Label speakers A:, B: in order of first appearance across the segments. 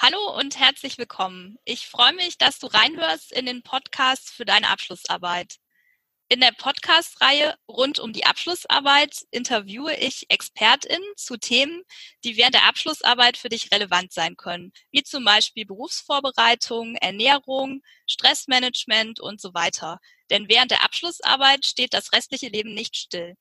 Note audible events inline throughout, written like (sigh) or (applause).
A: Hallo und herzlich willkommen. Ich freue mich, dass du reinhörst in den Podcast für deine Abschlussarbeit. In der Podcast-Reihe rund um die Abschlussarbeit interviewe ich ExpertInnen zu Themen, die während der Abschlussarbeit für dich relevant sein können, wie zum Beispiel Berufsvorbereitung, Ernährung, Stressmanagement und so weiter. Denn während der Abschlussarbeit steht das restliche Leben nicht still.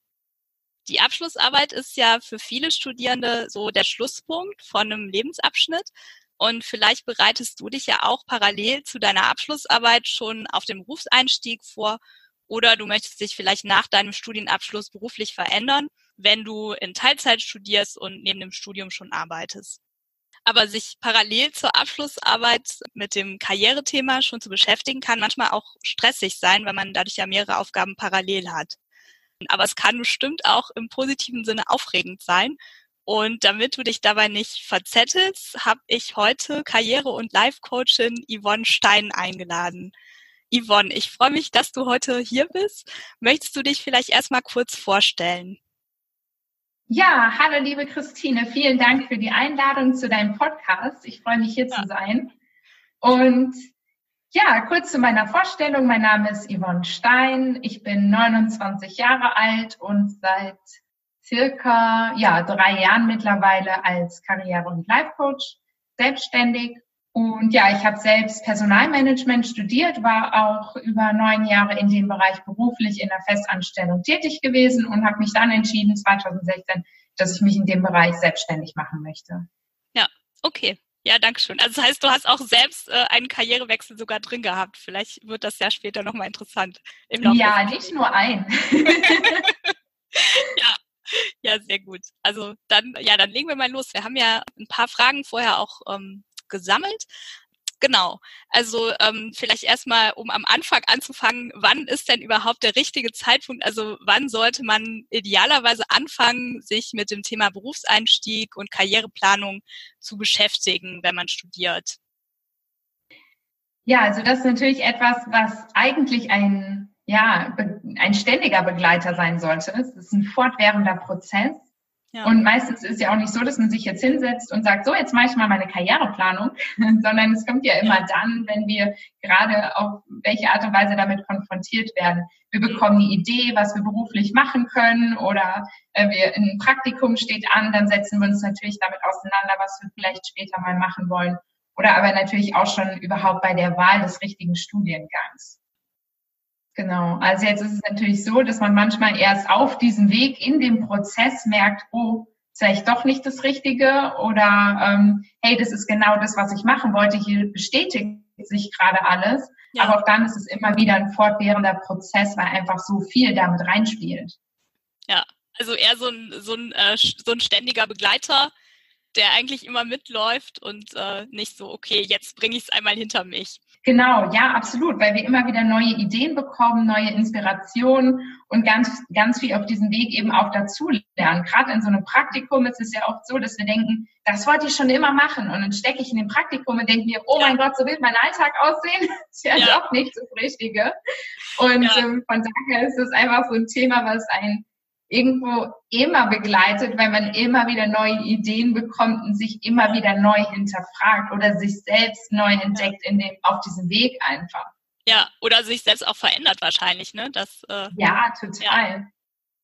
A: Die Abschlussarbeit ist ja für viele Studierende so der Schlusspunkt von einem Lebensabschnitt und vielleicht bereitest du dich ja auch parallel zu deiner Abschlussarbeit schon auf den Berufseinstieg vor oder du möchtest dich vielleicht nach deinem Studienabschluss beruflich verändern, wenn du in Teilzeit studierst und neben dem Studium schon arbeitest. Aber sich parallel zur Abschlussarbeit mit dem Karrierethema schon zu beschäftigen, kann manchmal auch stressig sein, weil man dadurch ja mehrere Aufgaben parallel hat. Aber es kann bestimmt auch im positiven Sinne aufregend sein und damit du dich dabei nicht verzettelst, habe ich heute Karriere- und Life-Coachin Yvonne Stein eingeladen. Yvonne, ich freue mich, dass du heute hier bist. Möchtest du dich vielleicht erstmal kurz vorstellen?
B: Ja, hallo liebe Christine, vielen Dank für die Einladung zu deinem Podcast. Ich freue mich hier ja. zu sein. Und ja, kurz zu meiner Vorstellung. Mein Name ist Yvonne Stein. Ich bin 29 Jahre alt und seit circa ja, drei Jahren mittlerweile als Karriere- und Life-Coach selbstständig. Und ja, ich habe selbst Personalmanagement studiert, war auch über neun Jahre in dem Bereich beruflich in der Festanstellung tätig gewesen und habe mich dann entschieden, 2016, dass ich mich in dem Bereich selbstständig machen möchte.
A: Ja, okay. Ja, danke schön. Also das heißt, du hast auch selbst äh, einen Karrierewechsel sogar drin gehabt. Vielleicht wird das ja später nochmal interessant.
B: ja, nicht nur ein. (laughs)
A: ja, (laughs) ja, sehr gut. Also dann, ja, dann legen wir mal los. Wir haben ja ein paar Fragen vorher auch ähm, gesammelt. Genau. Also ähm, vielleicht erstmal, um am Anfang anzufangen, wann ist denn überhaupt der richtige Zeitpunkt? Also wann sollte man idealerweise anfangen, sich mit dem Thema Berufseinstieg und Karriereplanung zu beschäftigen, wenn man studiert?
B: Ja, also das ist natürlich etwas, was eigentlich ein ja, ein ständiger Begleiter sein sollte. Es ist ein fortwährender Prozess. Ja. Und meistens ist ja auch nicht so, dass man sich jetzt hinsetzt und sagt, so, jetzt mache ich mal meine Karriereplanung, (laughs) sondern es kommt ja immer ja. dann, wenn wir gerade auf welche Art und Weise damit konfrontiert werden. Wir bekommen die Idee, was wir beruflich machen können oder äh, wir ein Praktikum steht an, dann setzen wir uns natürlich damit auseinander, was wir vielleicht später mal machen wollen. Oder aber natürlich auch schon überhaupt bei der Wahl des richtigen Studiengangs. Genau. Also jetzt ist es natürlich so, dass man manchmal erst auf diesem Weg in dem Prozess merkt, oh, ist vielleicht doch nicht das Richtige oder ähm, hey, das ist genau das, was ich machen wollte. Hier bestätigt sich gerade alles. Ja. Aber auch dann ist es immer wieder ein fortwährender Prozess, weil einfach so viel damit reinspielt.
A: Ja, also eher so ein, so ein, äh, so ein ständiger Begleiter, der eigentlich immer mitläuft und äh, nicht so, okay, jetzt bringe ich es einmal hinter mich.
B: Genau, ja, absolut, weil wir immer wieder neue Ideen bekommen, neue Inspirationen und ganz, ganz viel auf diesem Weg eben auch dazu lernen. Gerade in so einem Praktikum ist es ja oft so, dass wir denken, das wollte ich schon immer machen und dann stecke ich in dem Praktikum und denke mir, oh mein Gott, so will mein Alltag aussehen. (laughs) Das ist ja, ja. doch nicht das Richtige. Und ja. ähm, von daher ist es einfach so ein Thema, was einen irgendwo immer begleitet, weil man immer wieder neue Ideen bekommt und sich immer wieder neu hinterfragt oder sich selbst neu entdeckt in dem, auf diesem Weg einfach.
A: Ja, oder sich selbst auch verändert wahrscheinlich, ne? Das,
B: äh, ja, total.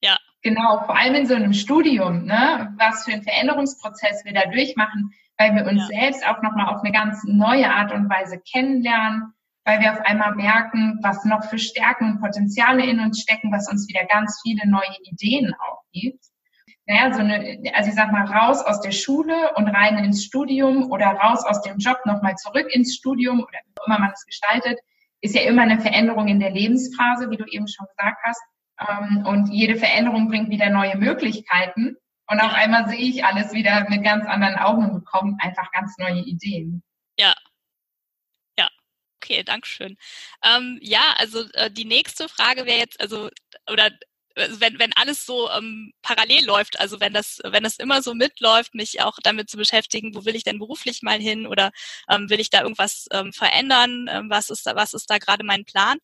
B: Ja. ja. Genau, vor allem in so einem Studium, ne? Was für ein Veränderungsprozess wir da durchmachen, weil wir uns ja. selbst auch nochmal auf eine ganz neue Art und Weise kennenlernen, weil wir auf einmal merken, was noch für Stärken und Potenziale in uns stecken, was uns wieder ganz viele neue Ideen auch gibt. Naja, so eine, also ich sag mal, raus aus der Schule und rein ins Studium oder raus aus dem Job nochmal zurück ins Studium oder wie auch immer man es gestaltet, ist ja immer eine Veränderung in der Lebensphase, wie du eben schon gesagt hast. Ähm, und jede Veränderung bringt wieder neue Möglichkeiten. Und auf einmal sehe ich alles wieder mit ganz anderen Augen und bekomme einfach ganz neue Ideen.
A: Ja, Okay, Dankeschön. Ähm, ja, also äh, die nächste Frage wäre jetzt, also, oder also wenn, wenn alles so ähm, parallel läuft, also wenn das, wenn das immer so mitläuft, mich auch damit zu beschäftigen, wo will ich denn beruflich mal hin oder ähm, will ich da irgendwas ähm, verändern, ähm, was ist da, was ist da gerade mein Plan?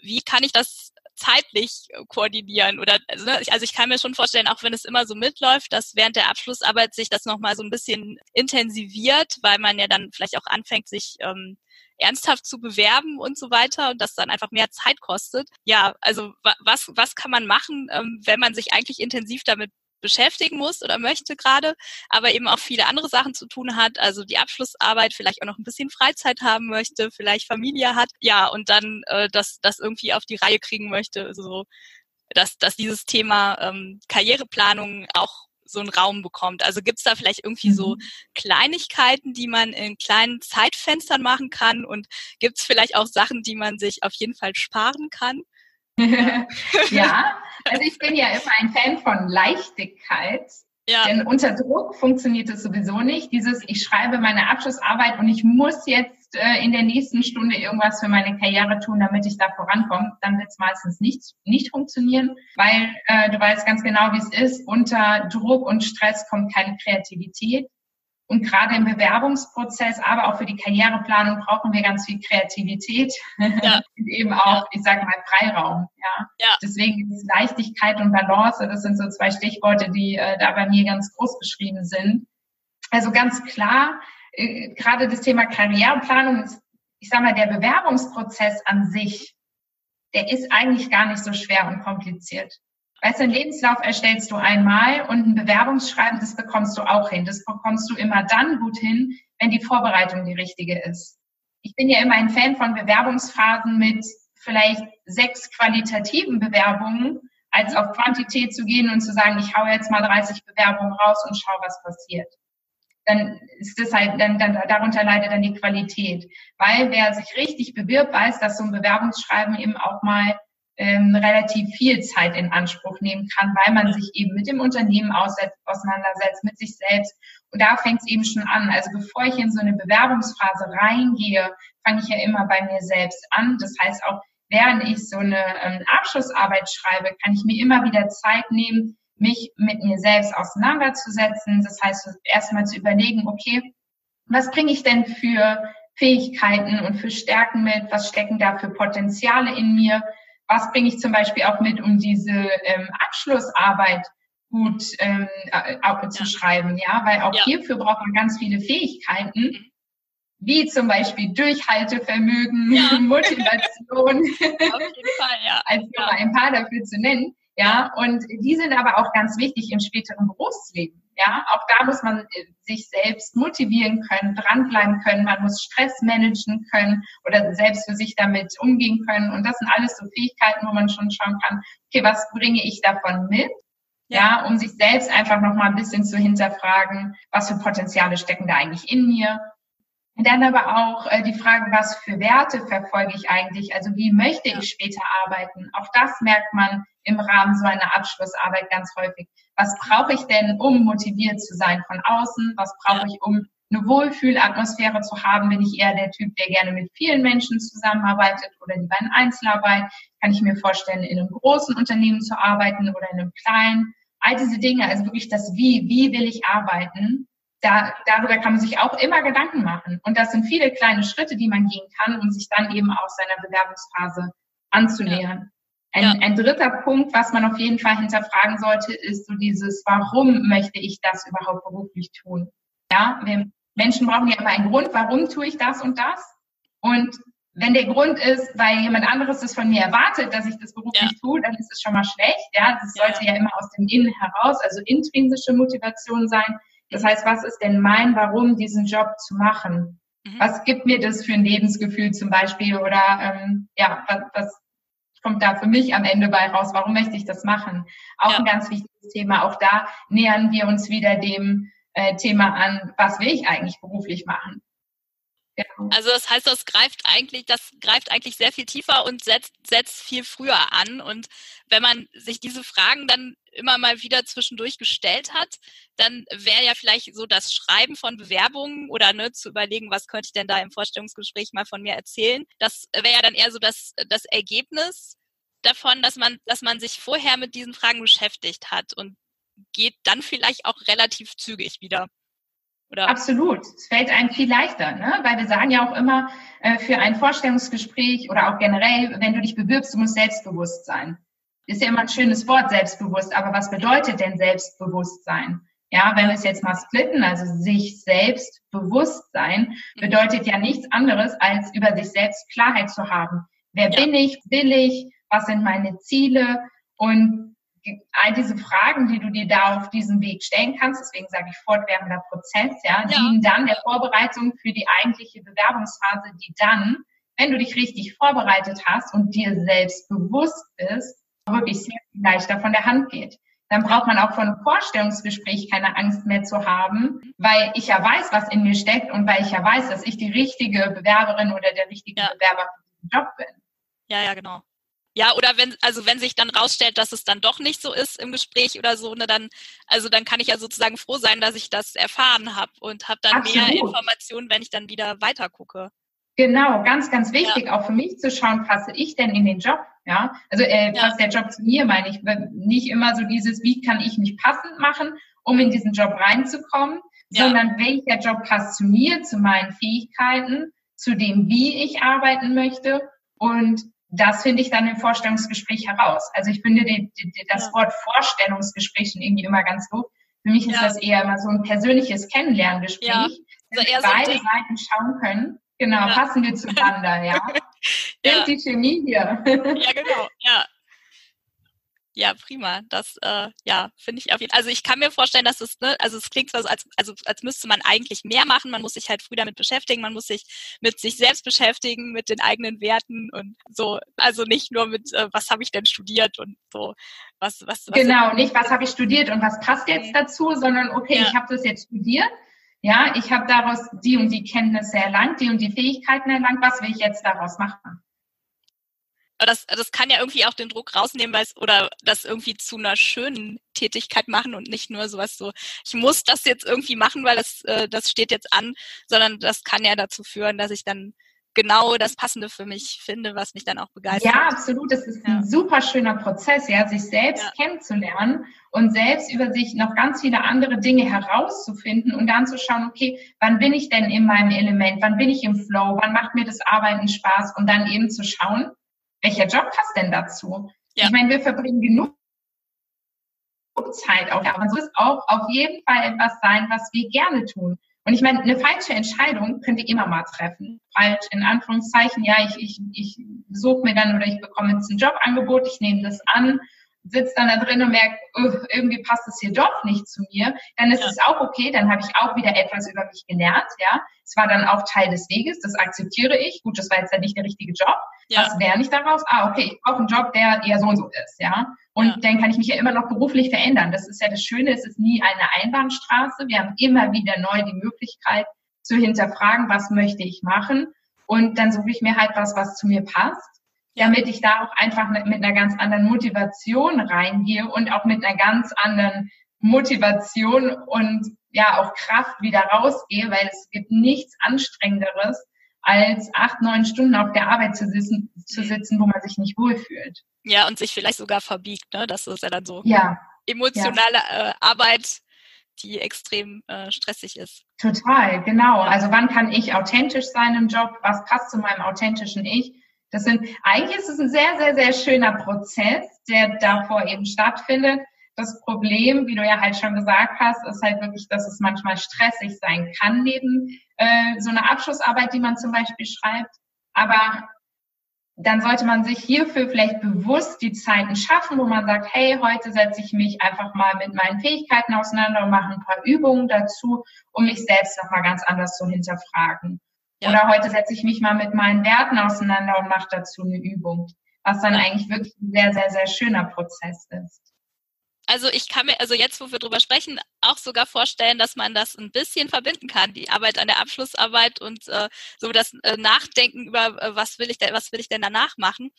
A: Wie kann ich das zeitlich äh, koordinieren oder also, ne, also ich kann mir schon vorstellen, auch wenn es immer so mitläuft, dass während der Abschlussarbeit sich das nochmal so ein bisschen intensiviert, weil man ja dann vielleicht auch anfängt, sich ähm, ernsthaft zu bewerben und so weiter und das dann einfach mehr Zeit kostet. Ja, also was, was kann man machen, ähm, wenn man sich eigentlich intensiv damit beschäftigen muss oder möchte gerade, aber eben auch viele andere Sachen zu tun hat, also die Abschlussarbeit, vielleicht auch noch ein bisschen Freizeit haben möchte, vielleicht Familie hat, ja, und dann äh, das, das irgendwie auf die Reihe kriegen möchte, so, dass, dass dieses Thema ähm, Karriereplanung auch so einen Raum bekommt. Also gibt's da vielleicht irgendwie so mhm. Kleinigkeiten, die man in kleinen Zeitfenstern machen kann und gibt's vielleicht auch Sachen, die man sich auf jeden Fall sparen kann? (laughs)
B: ja, also ich bin ja immer ein Fan von Leichtigkeit. Ja. Denn unter Druck funktioniert es sowieso nicht. Dieses, ich schreibe meine Abschlussarbeit und ich muss jetzt äh, in der nächsten Stunde irgendwas für meine Karriere tun, damit ich da vorankomme, dann wird es meistens nicht, nicht funktionieren, weil äh, du weißt ganz genau, wie es ist. Unter Druck und Stress kommt keine Kreativität. Und gerade im Bewerbungsprozess, aber auch für die Karriereplanung brauchen wir ganz viel Kreativität ja. (laughs) und eben auch, ich sage mal, Freiraum. Ja? ja. Deswegen ist Leichtigkeit und Balance, das sind so zwei Stichworte, die äh, da bei mir ganz groß beschrieben sind. Also ganz klar, äh, gerade das Thema Karriereplanung ist, ich sage mal, der Bewerbungsprozess an sich, der ist eigentlich gar nicht so schwer und kompliziert. Weißt du, einen Lebenslauf erstellst du einmal und ein Bewerbungsschreiben, das bekommst du auch hin. Das bekommst du immer dann gut hin, wenn die Vorbereitung die richtige ist. Ich bin ja immer ein Fan von Bewerbungsphasen mit vielleicht sechs qualitativen Bewerbungen, als auf Quantität zu gehen und zu sagen, ich hau jetzt mal 30 Bewerbungen raus und schau, was passiert. Dann ist das halt, dann, dann darunter leidet dann die Qualität. Weil wer sich richtig bewirbt, weiß, dass so ein Bewerbungsschreiben eben auch mal ähm, relativ viel Zeit in Anspruch nehmen kann, weil man sich eben mit dem Unternehmen auseinandersetzt, mit sich selbst. Und da fängt es eben schon an. Also bevor ich in so eine Bewerbungsphase reingehe, fange ich ja immer bei mir selbst an. Das heißt auch, während ich so eine ähm, Abschlussarbeit schreibe, kann ich mir immer wieder Zeit nehmen, mich mit mir selbst auseinanderzusetzen. Das heißt, erstmal zu überlegen, okay, was bringe ich denn für Fähigkeiten und für Stärken mit? Was stecken da für Potenziale in mir? Was bringe ich zum Beispiel auch mit, um diese ähm, Abschlussarbeit gut ähm, äh, zu schreiben, ja, weil auch ja. hierfür braucht man ganz viele Fähigkeiten, mhm. wie zum Beispiel Durchhaltevermögen, ja. (laughs) Motivation, (laughs) Fall, ja. als ja. ein paar dafür zu nennen, ja, und die sind aber auch ganz wichtig im späteren Berufsleben. Ja, auch da muss man äh, sich selbst motivieren können, dranbleiben können. Man muss Stress managen können oder selbst für sich damit umgehen können. Und das sind alles so Fähigkeiten, wo man schon schauen kann, okay, was bringe ich davon mit? Ja, um sich selbst einfach nochmal ein bisschen zu hinterfragen, was für Potenziale stecken da eigentlich in mir? Und dann aber auch äh, die Frage, was für Werte verfolge ich eigentlich? Also wie möchte ich später arbeiten? Auch das merkt man im Rahmen so einer Abschlussarbeit ganz häufig. Was brauche ich denn, um motiviert zu sein von außen? Was brauche ich, um eine Wohlfühlatmosphäre zu haben? Bin ich eher der Typ, der gerne mit vielen Menschen zusammenarbeitet oder lieber in Einzelarbeit? Kann ich mir vorstellen, in einem großen Unternehmen zu arbeiten oder in einem kleinen? All diese Dinge, also wirklich das Wie, wie will ich arbeiten? da, darüber kann man sich auch immer Gedanken machen. Und das sind viele kleine Schritte, die man gehen kann, um sich dann eben auch seiner Bewerbungsphase anzunähern. Ein, ja. ein dritter Punkt, was man auf jeden Fall hinterfragen sollte, ist so dieses, warum möchte ich das überhaupt beruflich tun? Ja, wir Menschen brauchen ja immer einen Grund, warum tue ich das und das? Und wenn der Grund ist, weil jemand anderes es von mir erwartet, dass ich das beruflich ja. tue, dann ist es schon mal schlecht. Ja, das sollte ja. ja immer aus dem Innen heraus, also intrinsische Motivation sein. Das heißt, was ist denn mein Warum, diesen Job zu machen? Mhm. Was gibt mir das für ein Lebensgefühl zum Beispiel? Oder ähm, ja, was, was kommt da für mich am Ende bei raus? Warum möchte ich das machen? Auch ja. ein ganz wichtiges Thema. Auch da nähern wir uns wieder dem äh, Thema an, was will ich eigentlich beruflich machen?
A: Genau. Also das heißt, das greift eigentlich, das greift eigentlich sehr viel tiefer und setzt, setzt viel früher an. Und wenn man sich diese Fragen dann immer mal wieder zwischendurch gestellt hat, dann wäre ja vielleicht so das Schreiben von Bewerbungen oder ne, zu überlegen, was könnte ich denn da im Vorstellungsgespräch mal von mir erzählen. Das wäre ja dann eher so das, das Ergebnis davon, dass man, dass man sich vorher mit diesen Fragen beschäftigt hat und geht dann vielleicht auch relativ zügig wieder.
B: Oder? Absolut. Es fällt einem viel leichter, ne? weil wir sagen ja auch immer, äh, für ein Vorstellungsgespräch oder auch generell, wenn du dich bewirbst, du musst selbstbewusst sein. Ist ja immer ein schönes Wort, selbstbewusst, aber was bedeutet denn Selbstbewusstsein? Ja, wenn wir es jetzt mal splitten, also sich selbst bewusst sein, bedeutet ja nichts anderes, als über sich selbst Klarheit zu haben. Wer ja. bin ich? Will ich? Was sind meine Ziele? Und all diese Fragen, die du dir da auf diesem Weg stellen kannst, deswegen sage ich fortwährender Prozess, ja, ja. dienen dann der Vorbereitung für die eigentliche Bewerbungsphase, die dann, wenn du dich richtig vorbereitet hast und dir selbst bewusst bist, wirklich sehr viel leichter von der Hand geht. Dann braucht man auch von einem Vorstellungsgespräch keine Angst mehr zu haben, weil ich ja weiß, was in mir steckt und weil ich ja weiß, dass ich die richtige Bewerberin oder der richtige ja. Bewerber für diesen Job bin.
A: Ja, ja, genau. Ja, oder wenn, also wenn sich dann rausstellt, dass es dann doch nicht so ist im Gespräch oder so, ne, dann, also dann kann ich ja sozusagen froh sein, dass ich das erfahren habe und habe dann Absolut. mehr Informationen, wenn ich dann wieder weiter gucke.
B: Genau, ganz, ganz wichtig, ja. auch für mich zu schauen, passe ich denn in den Job? Ja, also äh, ja. passt der Job zu mir, meine ich. Nicht immer so dieses, wie kann ich mich passend machen, um in diesen Job reinzukommen, ja. sondern welcher Job passt zu mir, zu meinen Fähigkeiten, zu dem, wie ich arbeiten möchte und das finde ich dann im Vorstellungsgespräch heraus. Also ich finde die, die, die, das ja. Wort Vorstellungsgespräch schon irgendwie immer ganz doof. Für mich ist ja. das eher immer so ein persönliches Kennenlerngespräch, ja. also dass beide so Seiten schauen können. Genau, passen wir zueinander, ja. ja. (laughs) die Chemie hier.
A: ja, genau, ja. Ja, prima. Das äh, ja, finde ich auf jeden Fall. Also ich kann mir vorstellen, dass es, ne, also es klingt so, als, also als müsste man eigentlich mehr machen. Man muss sich halt früh damit beschäftigen, man muss sich mit sich selbst beschäftigen, mit den eigenen Werten und so. Also nicht nur mit, äh, was habe ich denn studiert und so. Was, was, was
B: genau, nicht was habe ich studiert und was passt jetzt dazu, sondern okay, ja. ich habe das jetzt studiert. Ja, ich habe daraus die und die Kenntnisse erlangt, die und die Fähigkeiten erlangt. Was will ich jetzt daraus machen?
A: Das, das kann ja irgendwie auch den Druck rausnehmen, weil es, oder das irgendwie zu einer schönen Tätigkeit machen und nicht nur sowas so, ich muss das jetzt irgendwie machen, weil das, äh, das steht jetzt an, sondern das kann ja dazu führen, dass ich dann genau das Passende für mich finde, was mich dann auch begeistert.
B: Ja, absolut. Das ist ein super schöner Prozess, ja, sich selbst ja. kennenzulernen und selbst über sich noch ganz viele andere Dinge herauszufinden und dann zu schauen, okay, wann bin ich denn in meinem Element? Wann bin ich im Flow? Wann macht mir das Arbeiten Spaß? Und dann eben zu schauen, welcher Job passt denn dazu? Ja. Ich meine, wir verbringen genug Zeit auf der Arbeit. So ist auch auf jeden Fall etwas sein, was wir gerne tun. Und ich meine, eine falsche Entscheidung könnt ihr immer mal treffen. Falsch in Anführungszeichen, ja, ich, ich, ich suche mir dann oder ich bekomme jetzt ein Jobangebot, ich nehme das an sitze dann da drin und merke, oh, irgendwie passt es hier doch nicht zu mir, dann ist ja. es auch okay, dann habe ich auch wieder etwas über mich gelernt, ja. Es war dann auch Teil des Weges, das akzeptiere ich. Gut, das war jetzt ja nicht der richtige Job. Ja. Was lerne ich daraus? Ah, okay, ich brauche einen Job, der eher so und so ist, ja. Und ja. dann kann ich mich ja immer noch beruflich verändern. Das ist ja das Schöne, es ist nie eine Einbahnstraße. Wir haben immer wieder neu die Möglichkeit zu hinterfragen, was möchte ich machen. Und dann suche ich mir halt was, was zu mir passt damit ich da auch einfach mit einer ganz anderen Motivation reingehe und auch mit einer ganz anderen Motivation und ja auch Kraft wieder rausgehe, weil es gibt nichts anstrengenderes, als acht, neun Stunden auf der Arbeit zu sitzen, zu sitzen, wo man sich nicht wohlfühlt.
A: Ja, und sich vielleicht sogar verbiegt, ne? Das ist ja dann so ja. emotionale ja. Äh, Arbeit, die extrem äh, stressig ist.
B: Total, genau. Also wann kann ich authentisch sein im Job? Was passt zu meinem authentischen Ich? Das sind, eigentlich ist es ein sehr, sehr, sehr schöner Prozess, der davor eben stattfindet. Das Problem, wie du ja halt schon gesagt hast, ist halt wirklich, dass es manchmal stressig sein kann neben äh, so einer Abschlussarbeit, die man zum Beispiel schreibt. Aber dann sollte man sich hierfür vielleicht bewusst die Zeiten schaffen, wo man sagt, hey, heute setze ich mich einfach mal mit meinen Fähigkeiten auseinander und mache ein paar Übungen dazu, um mich selbst nochmal ganz anders zu hinterfragen. Ja. Oder heute setze ich mich mal mit meinen Werten auseinander und mache dazu eine Übung, was dann eigentlich wirklich ein sehr, sehr, sehr schöner Prozess ist.
A: Also ich kann mir, also jetzt, wo wir drüber sprechen, auch sogar vorstellen, dass man das ein bisschen verbinden kann, die Arbeit an der Abschlussarbeit und äh, so das äh, Nachdenken über, äh, was will ich denn, was will ich denn danach machen?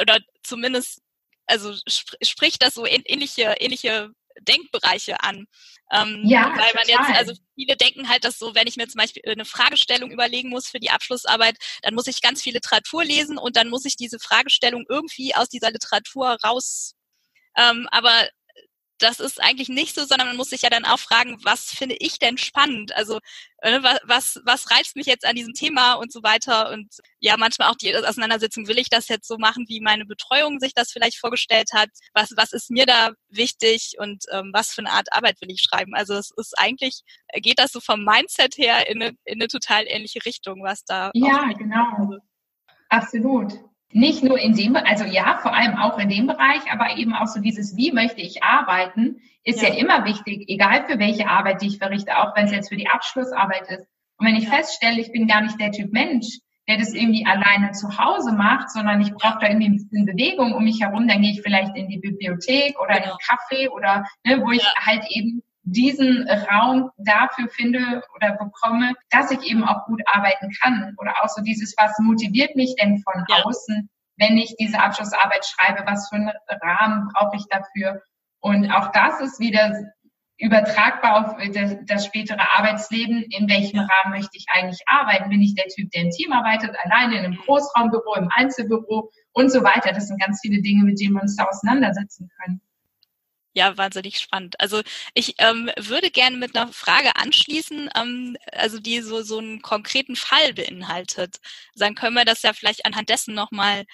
A: Oder zumindest, also sp spricht das so ähnliche, ähnliche Denkbereiche an. Ähm, ja, weil man total. jetzt, also viele denken halt, dass so, wenn ich mir zum Beispiel eine Fragestellung überlegen muss für die Abschlussarbeit, dann muss ich ganz viel Literatur lesen und dann muss ich diese Fragestellung irgendwie aus dieser Literatur raus. Ähm, aber das ist eigentlich nicht so, sondern man muss sich ja dann auch fragen, was finde ich denn spannend? Also äh, was, was reizt mich jetzt an diesem Thema und so weiter. Und ja, manchmal auch die Auseinandersetzung, will ich das jetzt so machen, wie meine Betreuung sich das vielleicht vorgestellt hat? Was, was ist mir da wichtig und ähm, was für eine Art Arbeit will ich schreiben? Also es ist eigentlich, geht das so vom Mindset her in eine, in eine total ähnliche Richtung, was da.
B: Ja, genau. Absolut. Nicht nur in dem, also ja, vor allem auch in dem Bereich, aber eben auch so dieses, wie möchte ich arbeiten, ist ja, ja immer wichtig, egal für welche Arbeit, die ich verrichte, auch wenn es jetzt für die Abschlussarbeit ist. Und wenn ich ja. feststelle, ich bin gar nicht der Typ Mensch, der das irgendwie alleine zu Hause macht, sondern ich brauche da irgendwie ein bisschen Bewegung um mich herum, dann gehe ich vielleicht in die Bibliothek oder in den Café oder ne, wo ich halt eben diesen Raum dafür finde oder bekomme, dass ich eben auch gut arbeiten kann. Oder auch so dieses, was motiviert mich denn von ja. außen, wenn ich diese Abschlussarbeit schreibe, was für einen Rahmen brauche ich dafür. Und auch das ist wieder übertragbar auf das spätere Arbeitsleben. In welchem Rahmen möchte ich eigentlich arbeiten? Bin ich der Typ, der im Team arbeitet, alleine in einem Großraumbüro, im Einzelbüro und so weiter? Das sind ganz viele Dinge, mit denen wir uns da auseinandersetzen können.
A: Ja, wahnsinnig spannend. Also ich ähm, würde gerne mit einer Frage anschließen, ähm, also die so, so einen konkreten Fall beinhaltet. Dann können wir das ja vielleicht anhand dessen nochmal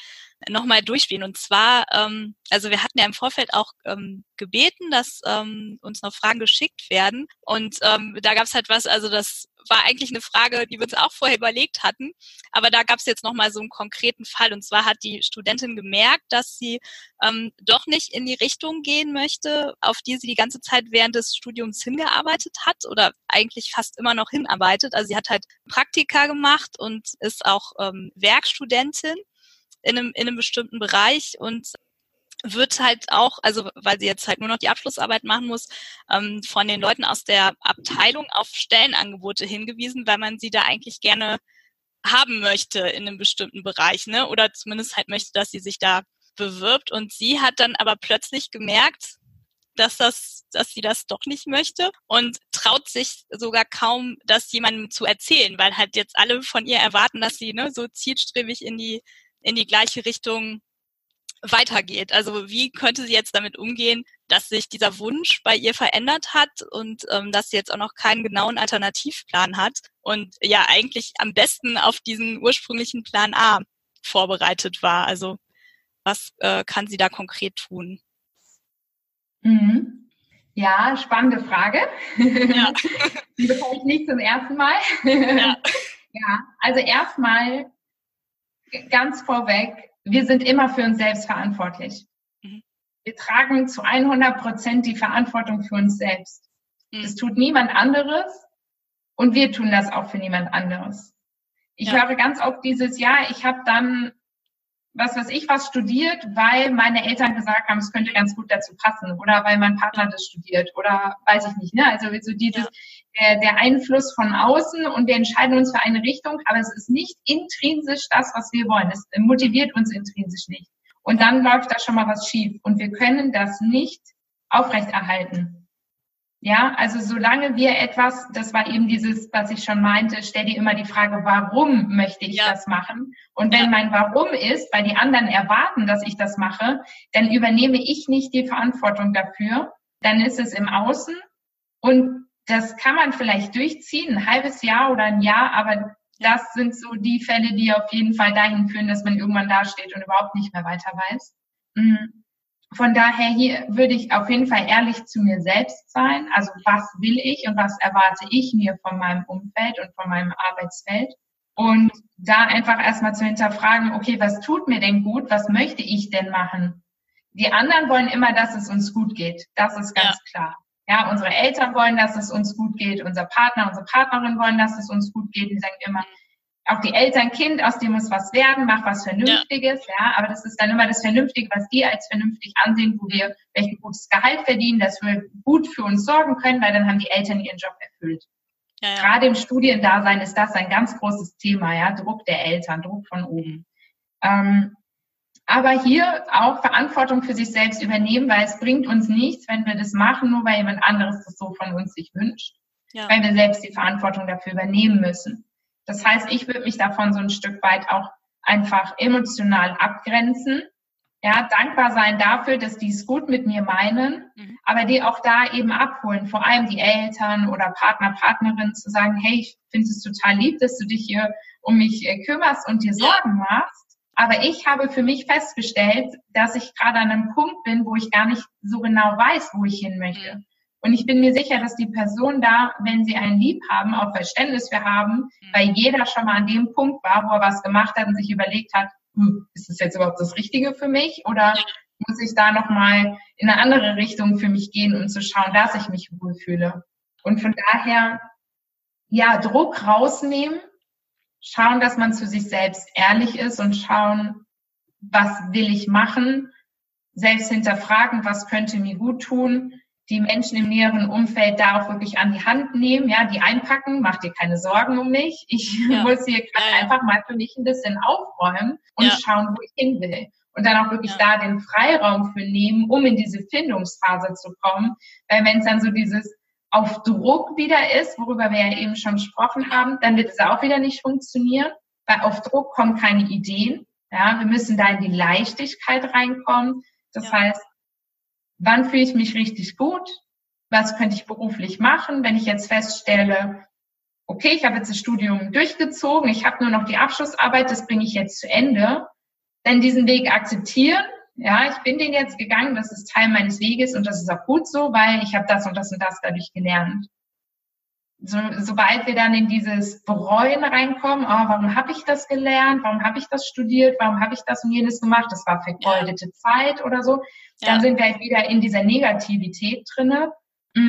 A: noch mal durchspielen. Und zwar, ähm, also wir hatten ja im Vorfeld auch ähm, gebeten, dass ähm, uns noch Fragen geschickt werden. Und ähm, da gab es halt was, also das war eigentlich eine Frage, die wir uns auch vorher überlegt hatten. Aber da gab es jetzt nochmal so einen konkreten Fall. Und zwar hat die Studentin gemerkt, dass sie ähm, doch nicht in die Richtung gehen möchte, auf die sie die ganze Zeit während des Studiums hingearbeitet hat oder eigentlich fast immer noch hinarbeitet. Also sie hat halt Praktika gemacht und ist auch ähm, Werkstudentin in einem, in einem bestimmten Bereich und wird halt auch, also weil sie jetzt halt nur noch die Abschlussarbeit machen muss, ähm, von den Leuten aus der Abteilung auf Stellenangebote hingewiesen, weil man sie da eigentlich gerne haben möchte in einem bestimmten Bereich, ne? Oder zumindest halt möchte, dass sie sich da bewirbt. Und sie hat dann aber plötzlich gemerkt, dass das, dass sie das doch nicht möchte und traut sich sogar kaum, das jemandem zu erzählen, weil halt jetzt alle von ihr erwarten, dass sie ne, so zielstrebig in die in die gleiche Richtung weitergeht. Also wie könnte sie jetzt damit umgehen, dass sich dieser Wunsch bei ihr verändert hat und ähm, dass sie jetzt auch noch keinen genauen Alternativplan hat und ja eigentlich am besten auf diesen ursprünglichen Plan A vorbereitet war. Also was äh, kann sie da konkret tun?
B: Mhm. Ja, spannende Frage. Ja. (laughs) Die bekomme ich nicht zum ersten Mal. Ja, (laughs) ja also erstmal ganz vorweg, wir sind immer für uns selbst verantwortlich. Mhm. Wir tragen zu 100 Prozent die Verantwortung für uns selbst. Mhm. Das tut niemand anderes und wir tun das auch für niemand anderes. Ich ja. höre ganz oft dieses Jahr, ich habe dann was weiß ich was studiert, weil meine Eltern gesagt haben, es könnte ganz gut dazu passen oder weil mein Partner das studiert oder weiß ich nicht. Ne? Also so dieses, der, der Einfluss von außen und wir entscheiden uns für eine Richtung, aber es ist nicht intrinsisch das, was wir wollen. Es motiviert uns intrinsisch nicht. Und dann läuft da schon mal was schief und wir können das nicht aufrechterhalten. Ja, also solange wir etwas, das war eben dieses, was ich schon meinte, stell dir immer die Frage, warum möchte ich ja. das machen? Und wenn ja. mein Warum ist, weil die anderen erwarten, dass ich das mache, dann übernehme ich nicht die Verantwortung dafür. Dann ist es im Außen und das kann man vielleicht durchziehen, ein halbes Jahr oder ein Jahr, aber das sind so die Fälle, die auf jeden Fall dahin führen, dass man irgendwann dasteht und überhaupt nicht mehr weiter weiß. Mhm. Von daher hier würde ich auf jeden Fall ehrlich zu mir selbst sein. Also was will ich und was erwarte ich mir von meinem Umfeld und von meinem Arbeitsfeld? Und da einfach erstmal zu hinterfragen, okay, was tut mir denn gut? Was möchte ich denn machen? Die anderen wollen immer, dass es uns gut geht. Das ist ganz ja. klar. Ja, unsere Eltern wollen, dass es uns gut geht. Unser Partner, unsere Partnerin wollen, dass es uns gut geht. Die sagen immer, auch die Eltern, Kind, aus dem muss was werden, mach was Vernünftiges, ja. ja. aber das ist dann immer das Vernünftige, was die als vernünftig ansehen, wo wir vielleicht ein gutes Gehalt verdienen, dass wir gut für uns sorgen können, weil dann haben die Eltern ihren Job erfüllt. Ja, ja. Gerade im Studiendasein ist das ein ganz großes Thema, ja, Druck der Eltern, Druck von oben. Ähm, aber hier auch Verantwortung für sich selbst übernehmen, weil es bringt uns nichts, wenn wir das machen, nur weil jemand anderes das so von uns sich wünscht, ja. weil wir selbst die Verantwortung dafür übernehmen müssen. Das heißt, ich würde mich davon so ein Stück weit auch einfach emotional abgrenzen ja, dankbar sein dafür, dass die es gut mit mir meinen, mhm. aber die auch da eben abholen, vor allem die Eltern oder Partner, Partnerinnen zu sagen, hey, ich finde es total lieb, dass du dich hier um mich äh, kümmerst und dir Sorgen machst. Aber ich habe für mich festgestellt, dass ich gerade an einem Punkt bin, wo ich gar nicht so genau weiß, wo ich hin möchte. Mhm. Und ich bin mir sicher, dass die Person da, wenn sie einen lieb haben, auch Verständnis für haben, mhm. weil jeder schon mal an dem Punkt war, wo er was gemacht hat und sich überlegt hat, hm, ist das jetzt überhaupt das Richtige für mich oder muss ich da nochmal in eine andere Richtung für mich gehen, um zu schauen, dass ich mich wohlfühle. Und von daher, ja, Druck rausnehmen, schauen, dass man zu sich selbst ehrlich ist und schauen, was will ich machen, selbst hinterfragen, was könnte mir gut tun, die Menschen im näheren Umfeld da auch wirklich an die Hand nehmen, ja, die einpacken, mach dir keine Sorgen um mich. Ich ja. (laughs) muss hier gerade ja, einfach mal für mich ein bisschen aufräumen und schauen, wo ich hin will. Und dann auch wirklich da den Freiraum für nehmen, um in diese Findungsphase zu kommen. Weil wenn es dann so dieses auf Druck wieder ist, worüber wir ja eben schon gesprochen haben, dann wird es auch wieder nicht funktionieren, weil auf Druck kommen keine Ideen. Ja, wir müssen da in die Leichtigkeit reinkommen. Das heißt, wann fühle ich mich richtig gut, was könnte ich beruflich machen, wenn ich jetzt feststelle, okay, ich habe jetzt das Studium durchgezogen, ich habe nur noch die Abschlussarbeit, das bringe ich jetzt zu Ende, dann diesen Weg akzeptieren. Ja, ich bin den jetzt gegangen, das ist Teil meines Weges und das ist auch gut so, weil ich habe das und das und das dadurch gelernt. So, sobald wir dann in dieses Bereuen reinkommen, oh, warum habe ich das gelernt, warum habe ich das studiert, warum habe ich das und jenes gemacht, das war vergeudete ja. Zeit oder so, dann ja. sind wir halt wieder in dieser Negativität drinne. Mm,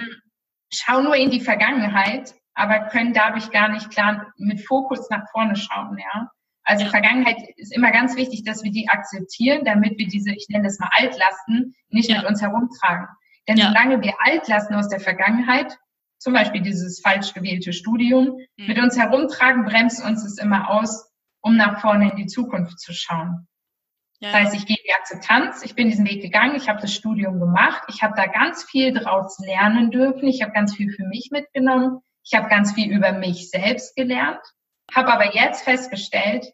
B: schau nur in die Vergangenheit, aber können dadurch gar nicht klar mit Fokus nach vorne schauen, ja. Also. Vergangenheit ist immer ganz wichtig, dass wir die akzeptieren, damit wir diese, ich nenne das mal Altlasten, nicht ja. mit uns herumtragen. Denn ja. solange wir Altlasten aus der Vergangenheit, zum Beispiel dieses falsch gewählte Studium, mhm. mit uns herumtragen, bremst uns es immer aus, um nach vorne in die Zukunft zu schauen. Ja. Das heißt, ich gehe in die Akzeptanz, ich bin diesen Weg gegangen, ich habe das Studium gemacht, ich habe da ganz viel draus lernen dürfen, ich habe ganz viel für mich mitgenommen, ich habe ganz viel über mich selbst gelernt, habe aber jetzt festgestellt,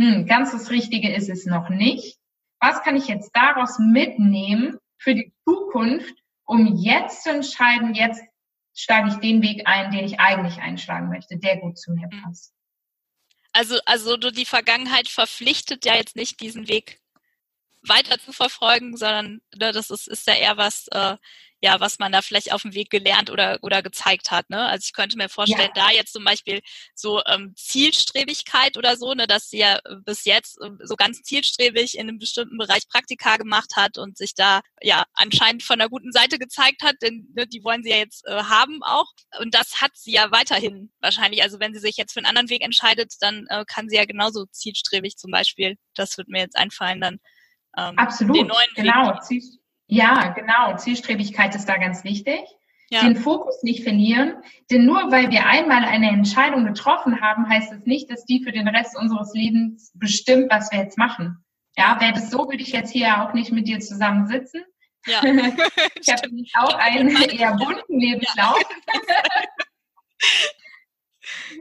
B: hm, ganz das Richtige ist es noch nicht. Was kann ich jetzt daraus mitnehmen für die Zukunft, um jetzt zu entscheiden, jetzt schlage ich den Weg ein, den ich eigentlich einschlagen möchte, der gut zu mir mhm. passt.
A: Also, also die Vergangenheit verpflichtet ja jetzt nicht diesen Weg weiter zu verfolgen, sondern ne, das ist, ist ja eher was, äh, ja, was man da vielleicht auf dem Weg gelernt oder, oder gezeigt hat. Ne? Also ich könnte mir vorstellen, ja. da jetzt zum Beispiel so ähm, Zielstrebigkeit oder so, ne, dass sie ja bis jetzt äh, so ganz zielstrebig in einem bestimmten Bereich Praktika gemacht hat und sich da ja anscheinend von der guten Seite gezeigt hat, denn ne, die wollen sie ja jetzt äh, haben auch. Und das hat sie ja weiterhin wahrscheinlich. Also wenn sie sich jetzt für einen anderen Weg entscheidet, dann äh, kann sie ja genauso zielstrebig zum Beispiel, das wird mir jetzt einfallen, dann
B: ähm, Absolut, den neuen genau. Weg. Ja, genau. Zielstrebigkeit ist da ganz wichtig. Ja. Den Fokus nicht verlieren. Denn nur weil wir einmal eine Entscheidung getroffen haben, heißt es nicht, dass die für den Rest unseres Lebens bestimmt, was wir jetzt machen. Ja, wäre das so, würde ich jetzt hier auch nicht mit dir zusammen sitzen. Ja. (laughs) ich (laughs) habe auch einen (laughs) eher bunten Lebenslauf.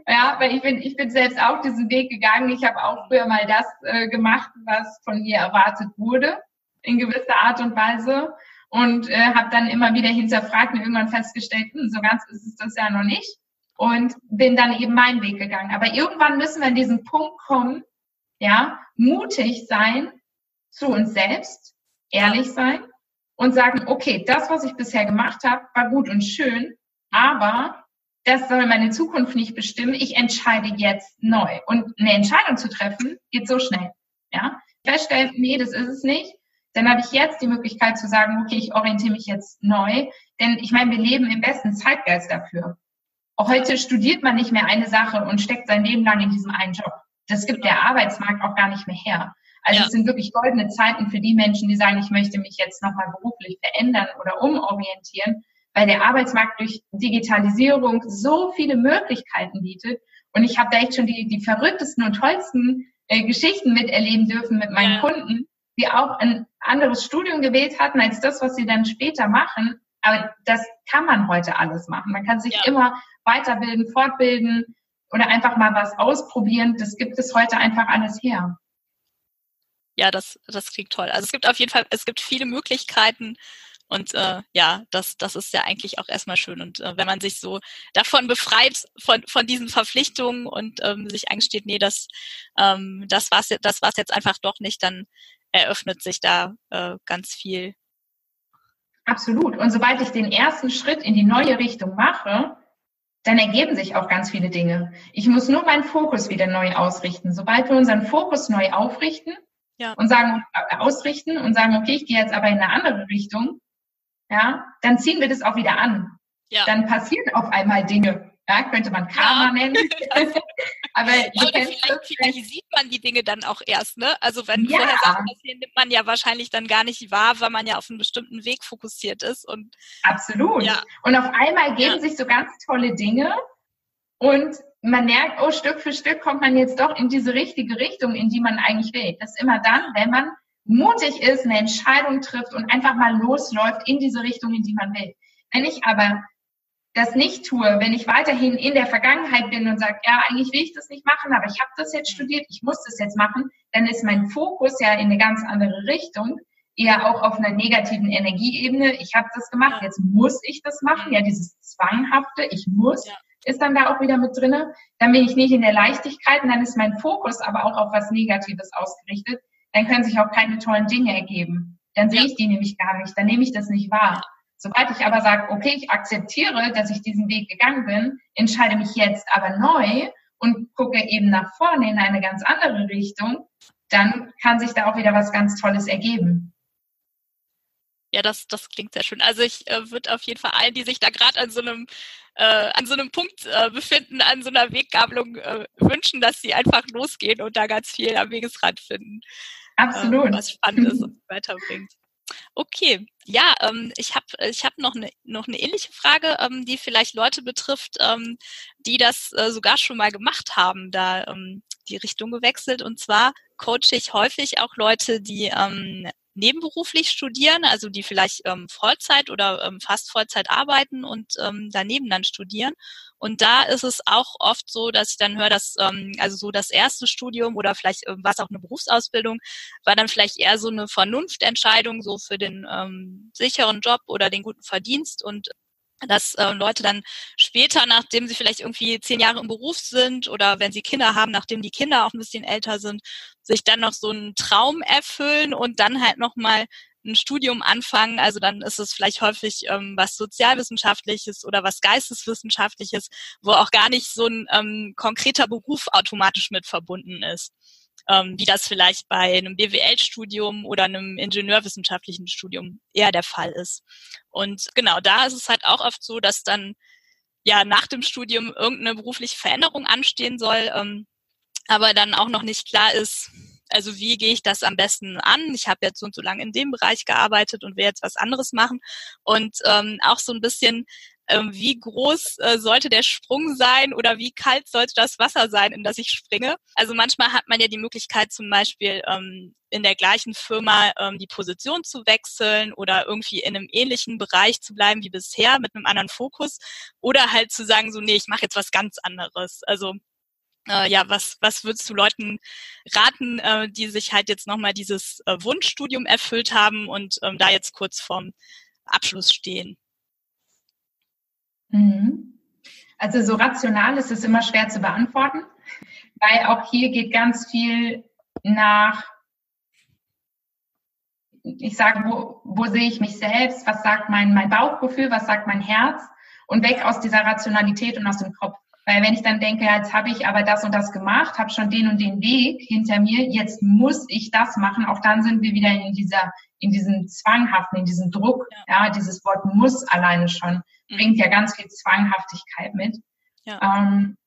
B: Ja. weil ich bin, ich bin selbst auch diesen Weg gegangen. Ich habe auch früher mal das äh, gemacht, was von mir erwartet wurde in gewisser Art und Weise und äh, habe dann immer wieder hinterfragt und irgendwann festgestellt, hm, so ganz ist es das ja noch nicht und bin dann eben meinen Weg gegangen. Aber irgendwann müssen wir an diesen Punkt kommen, ja, mutig sein zu uns selbst, ehrlich sein und sagen, okay, das, was ich bisher gemacht habe, war gut und schön, aber das soll meine Zukunft nicht bestimmen. Ich entscheide jetzt neu. Und eine Entscheidung zu treffen, geht so schnell. Ja, feststellen, nee, das ist es nicht dann habe ich jetzt die Möglichkeit zu sagen, okay, ich orientiere mich jetzt neu. Denn ich meine, wir leben im besten Zeitgeist dafür. Auch heute studiert man nicht mehr eine Sache und steckt sein Leben lang in diesem einen Job. Das gibt der Arbeitsmarkt auch gar nicht mehr her. Also ja. es sind wirklich goldene Zeiten für die Menschen, die sagen, ich möchte mich jetzt nochmal beruflich verändern oder umorientieren, weil der Arbeitsmarkt durch Digitalisierung so viele Möglichkeiten bietet. Und ich habe da echt schon die, die verrücktesten und tollsten äh, Geschichten miterleben dürfen mit meinen ja. Kunden, die auch ein anderes Studium gewählt hatten als das, was sie dann später machen. Aber das kann man heute alles machen. Man kann sich ja. immer weiterbilden, fortbilden oder einfach mal was ausprobieren. Das gibt es heute einfach alles her.
A: Ja, das, das klingt toll. Also es gibt auf jeden Fall, es gibt viele Möglichkeiten, und äh, ja, das, das ist ja eigentlich auch erstmal schön. Und äh, wenn man sich so davon befreit, von, von diesen Verpflichtungen und ähm, sich eingesteht, nee, das, ähm, das war's das war's jetzt einfach doch nicht, dann eröffnet sich da äh, ganz viel.
B: Absolut. Und sobald ich den ersten Schritt in die neue Richtung mache, dann ergeben sich auch ganz viele Dinge. Ich muss nur meinen Fokus wieder neu ausrichten. Sobald wir unseren Fokus neu aufrichten ja. und sagen, äh, ausrichten und sagen, okay, ich gehe jetzt aber in eine andere Richtung, ja, dann ziehen wir das auch wieder an. Ja. Dann passieren auf einmal Dinge. Ja, könnte man Karma ja. nennen. (laughs)
A: Aber ja, vielleicht, vielleicht, sieht man die Dinge dann auch erst, ne? Also wenn ja. vorher Sachen passieren, nimmt man ja wahrscheinlich dann gar nicht wahr, weil man ja auf einen bestimmten Weg fokussiert ist. Und
B: Absolut. Ja. Und auf einmal geben sich so ganz tolle Dinge und man merkt, oh, Stück für Stück kommt man jetzt doch in diese richtige Richtung, in die man eigentlich will. Das ist immer dann, wenn man mutig ist, eine Entscheidung trifft und einfach mal losläuft in diese Richtung, in die man will. Wenn ich aber das nicht tue, wenn ich weiterhin in der Vergangenheit bin und sage, ja, eigentlich will ich das nicht machen, aber ich habe das jetzt studiert, ich muss das jetzt machen, dann ist mein Fokus ja in eine ganz andere Richtung, eher auch auf einer negativen Energieebene. Ich habe das gemacht, jetzt muss ich das machen, ja, dieses Zwanghafte, ich muss, ja. ist dann da auch wieder mit drinne. Dann bin ich nicht in der Leichtigkeit und dann ist mein Fokus aber auch auf was Negatives ausgerichtet dann können sich auch keine tollen Dinge ergeben. Dann sehe ich die nämlich gar nicht, dann nehme ich das nicht wahr. Sobald ich aber sage, okay, ich akzeptiere, dass ich diesen Weg gegangen bin, entscheide mich jetzt aber neu und gucke eben nach vorne in eine ganz andere Richtung, dann kann sich da auch wieder was ganz Tolles ergeben.
A: Ja, das, das klingt sehr schön. Also ich äh, würde auf jeden Fall allen, die sich da gerade an so einem äh, an so einem Punkt äh, befinden, an so einer Weggabelung äh, wünschen, dass sie einfach losgehen und da ganz viel am Wegesrand finden.
B: Absolut.
A: Was spannend ist (laughs) und weiterbringt. Okay, ja, ähm, ich habe ich hab noch eine noch eine ähnliche Frage, ähm, die vielleicht Leute betrifft, ähm, die das äh, sogar schon mal gemacht haben, da ähm, die Richtung gewechselt. Und zwar coache ich häufig auch Leute, die ähm, nebenberuflich studieren, also die vielleicht ähm, Vollzeit oder ähm, fast Vollzeit arbeiten und ähm, daneben dann studieren. Und da ist es auch oft so, dass ich dann höre, dass ähm, also so das erste Studium oder vielleicht ähm, was auch eine Berufsausbildung war dann vielleicht eher so eine Vernunftentscheidung so für den ähm, sicheren Job oder den guten Verdienst und dass äh, Leute dann später, nachdem sie vielleicht irgendwie zehn Jahre im Beruf sind oder wenn sie Kinder haben, nachdem die Kinder auch ein bisschen älter sind, sich dann noch so einen Traum erfüllen und dann halt nochmal ein Studium anfangen. Also dann ist es vielleicht häufig ähm, was Sozialwissenschaftliches oder was Geisteswissenschaftliches, wo auch gar nicht so ein ähm, konkreter Beruf automatisch mit verbunden ist ähm, wie das vielleicht bei einem BWL-Studium oder einem ingenieurwissenschaftlichen Studium eher der Fall ist. Und genau da ist es halt auch oft so, dass dann ja nach dem Studium irgendeine berufliche Veränderung anstehen soll, ähm, aber dann auch noch nicht klar ist, also wie gehe ich das am besten an? Ich habe jetzt so und so lange in dem Bereich gearbeitet und will jetzt was anderes machen. Und ähm, auch so ein bisschen ähm, wie groß äh, sollte der Sprung sein oder wie kalt sollte das Wasser sein, in das ich springe. Also manchmal hat man ja die Möglichkeit zum Beispiel ähm, in der gleichen Firma ähm, die Position zu wechseln oder irgendwie in einem ähnlichen Bereich zu bleiben wie bisher mit einem anderen Fokus oder halt zu sagen, so nee, ich mache jetzt was ganz anderes. Also äh, ja, was, was würdest du Leuten raten, äh, die sich halt jetzt nochmal dieses äh, Wunschstudium erfüllt haben und ähm, da jetzt kurz vorm Abschluss stehen?
B: Mhm. Also so rational ist es immer schwer zu beantworten, weil auch hier geht ganz viel nach, ich sage, wo, wo sehe ich mich selbst, was sagt mein, mein Bauchgefühl, was sagt mein Herz und weg aus dieser Rationalität und aus dem Kopf. Weil wenn ich dann denke, jetzt habe ich aber das und das gemacht, habe schon den und den Weg hinter mir, jetzt muss ich das machen, auch dann sind wir wieder in dieser, in diesem Zwanghaften, in diesem Druck, ja, ja dieses Wort muss alleine schon bringt ja ganz viel Zwanghaftigkeit mit. Ja. Ähm,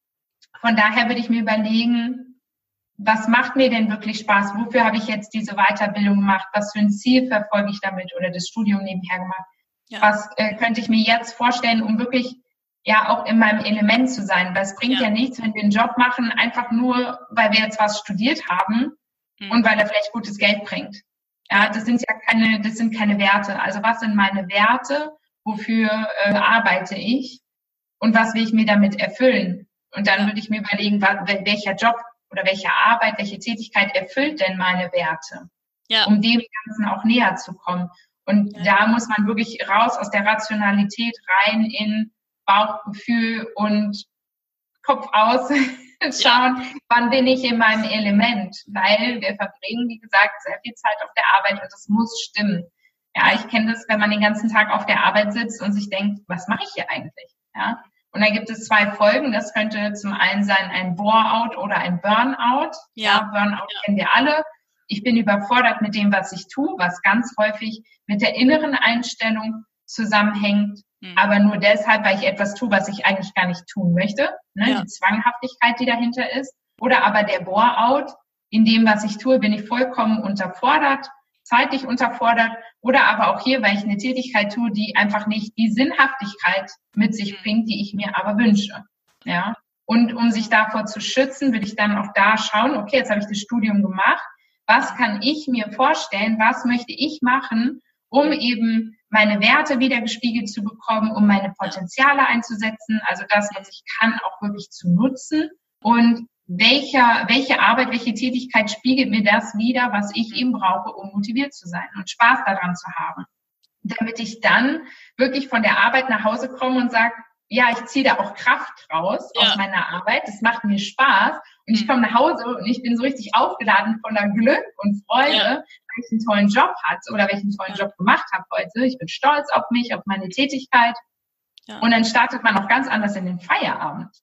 B: von daher würde ich mir überlegen, was macht mir denn wirklich Spaß? Wofür habe ich jetzt diese Weiterbildung gemacht? Was für ein Ziel verfolge ich damit oder das Studium nebenher gemacht? Ja. Was äh, könnte ich mir jetzt vorstellen, um wirklich ja auch in meinem Element zu sein? Weil es bringt ja. ja nichts, wenn wir einen Job machen, einfach nur, weil wir jetzt was studiert haben mhm. und weil er vielleicht gutes Geld bringt. Ja, das sind ja keine, das sind keine Werte. Also was sind meine Werte? wofür äh, arbeite ich und was will ich mir damit erfüllen. Und dann würde ich mir überlegen, welcher Job oder welche Arbeit, welche Tätigkeit erfüllt denn meine Werte. ja. um dem Ganzen auch näher zu kommen. Und ja. da muss man wirklich raus aus der Rationalität rein in Bauchgefühl und Kopf aus (laughs) schauen, ja. wann bin ich in meinem Element, weil wir verbringen, wie gesagt, sehr viel Zeit auf der Arbeit und das muss stimmen. Ja, ich kenne das, wenn man den ganzen Tag auf der Arbeit sitzt und sich denkt, was mache ich hier eigentlich? Ja, und da gibt es zwei Folgen. Das könnte zum einen sein ein Bore-out oder ein Burnout. Ja, ja Burnout ja. kennen wir alle. Ich bin überfordert mit dem, was ich tue, was ganz häufig mit der inneren Einstellung zusammenhängt. Mhm. Aber nur deshalb, weil ich etwas tue, was ich eigentlich gar nicht tun möchte. Ne? Ja. Die Zwanghaftigkeit, die dahinter ist. Oder aber der Bore-out. In dem, was ich tue, bin ich vollkommen unterfordert zeitlich unterfordert oder aber auch hier, weil ich eine Tätigkeit tue, die einfach nicht die Sinnhaftigkeit mit sich mhm. bringt, die ich mir aber wünsche. Ja. Und um sich davor zu schützen, will ich dann auch da schauen, okay, jetzt habe ich das Studium gemacht. Was kann ich mir vorstellen? Was möchte ich machen, um eben meine Werte wieder gespiegelt zu bekommen, um meine Potenziale einzusetzen, also das, was ich kann, auch wirklich zu nutzen und welcher, welche Arbeit, welche Tätigkeit spiegelt mir das wieder, was ich eben brauche, um motiviert zu sein und Spaß daran zu haben. Damit ich dann wirklich von der Arbeit nach Hause komme und sage, ja, ich ziehe da auch Kraft raus ja. aus meiner Arbeit, das macht mir Spaß und ich mhm. komme nach Hause und ich bin so richtig aufgeladen voller Glück und Freude, ja. weil ich einen tollen Job hatte oder welchen tollen Job gemacht habe heute. Ich bin stolz auf mich, auf meine Tätigkeit. Ja. Und dann startet man auch ganz anders in den Feierabend.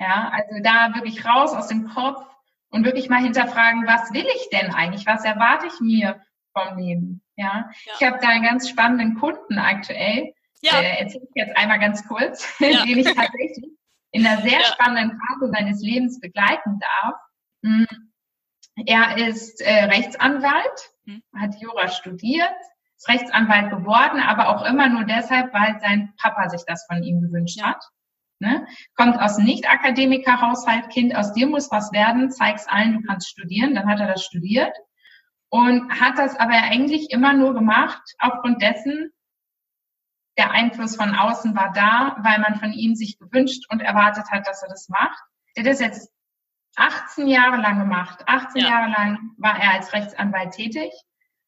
B: Ja, also da wirklich raus aus dem Kopf und wirklich mal hinterfragen, was will ich denn eigentlich? Was erwarte ich mir vom Leben? Ja, ja. ich habe da einen ganz spannenden Kunden aktuell. Ja. Äh, erzähle ich jetzt einmal ganz kurz, (laughs) ja. den ich tatsächlich in einer sehr ja. spannenden Phase seines Lebens begleiten darf. Hm. Er ist äh, Rechtsanwalt, hm. hat Jura studiert, ist Rechtsanwalt geworden, aber auch immer nur deshalb, weil sein Papa sich das von ihm gewünscht hat. Ne? Kommt aus einem Nicht-Akademiker-Haushalt, Kind, aus dir muss was werden, zeig's allen, du kannst studieren. Dann hat er das studiert und hat das aber eigentlich immer nur gemacht aufgrund dessen, der Einfluss von außen war da, weil man von ihm sich gewünscht und erwartet hat, dass er das macht. Der hat das jetzt 18 Jahre lang gemacht. 18 ja. Jahre lang war er als Rechtsanwalt tätig.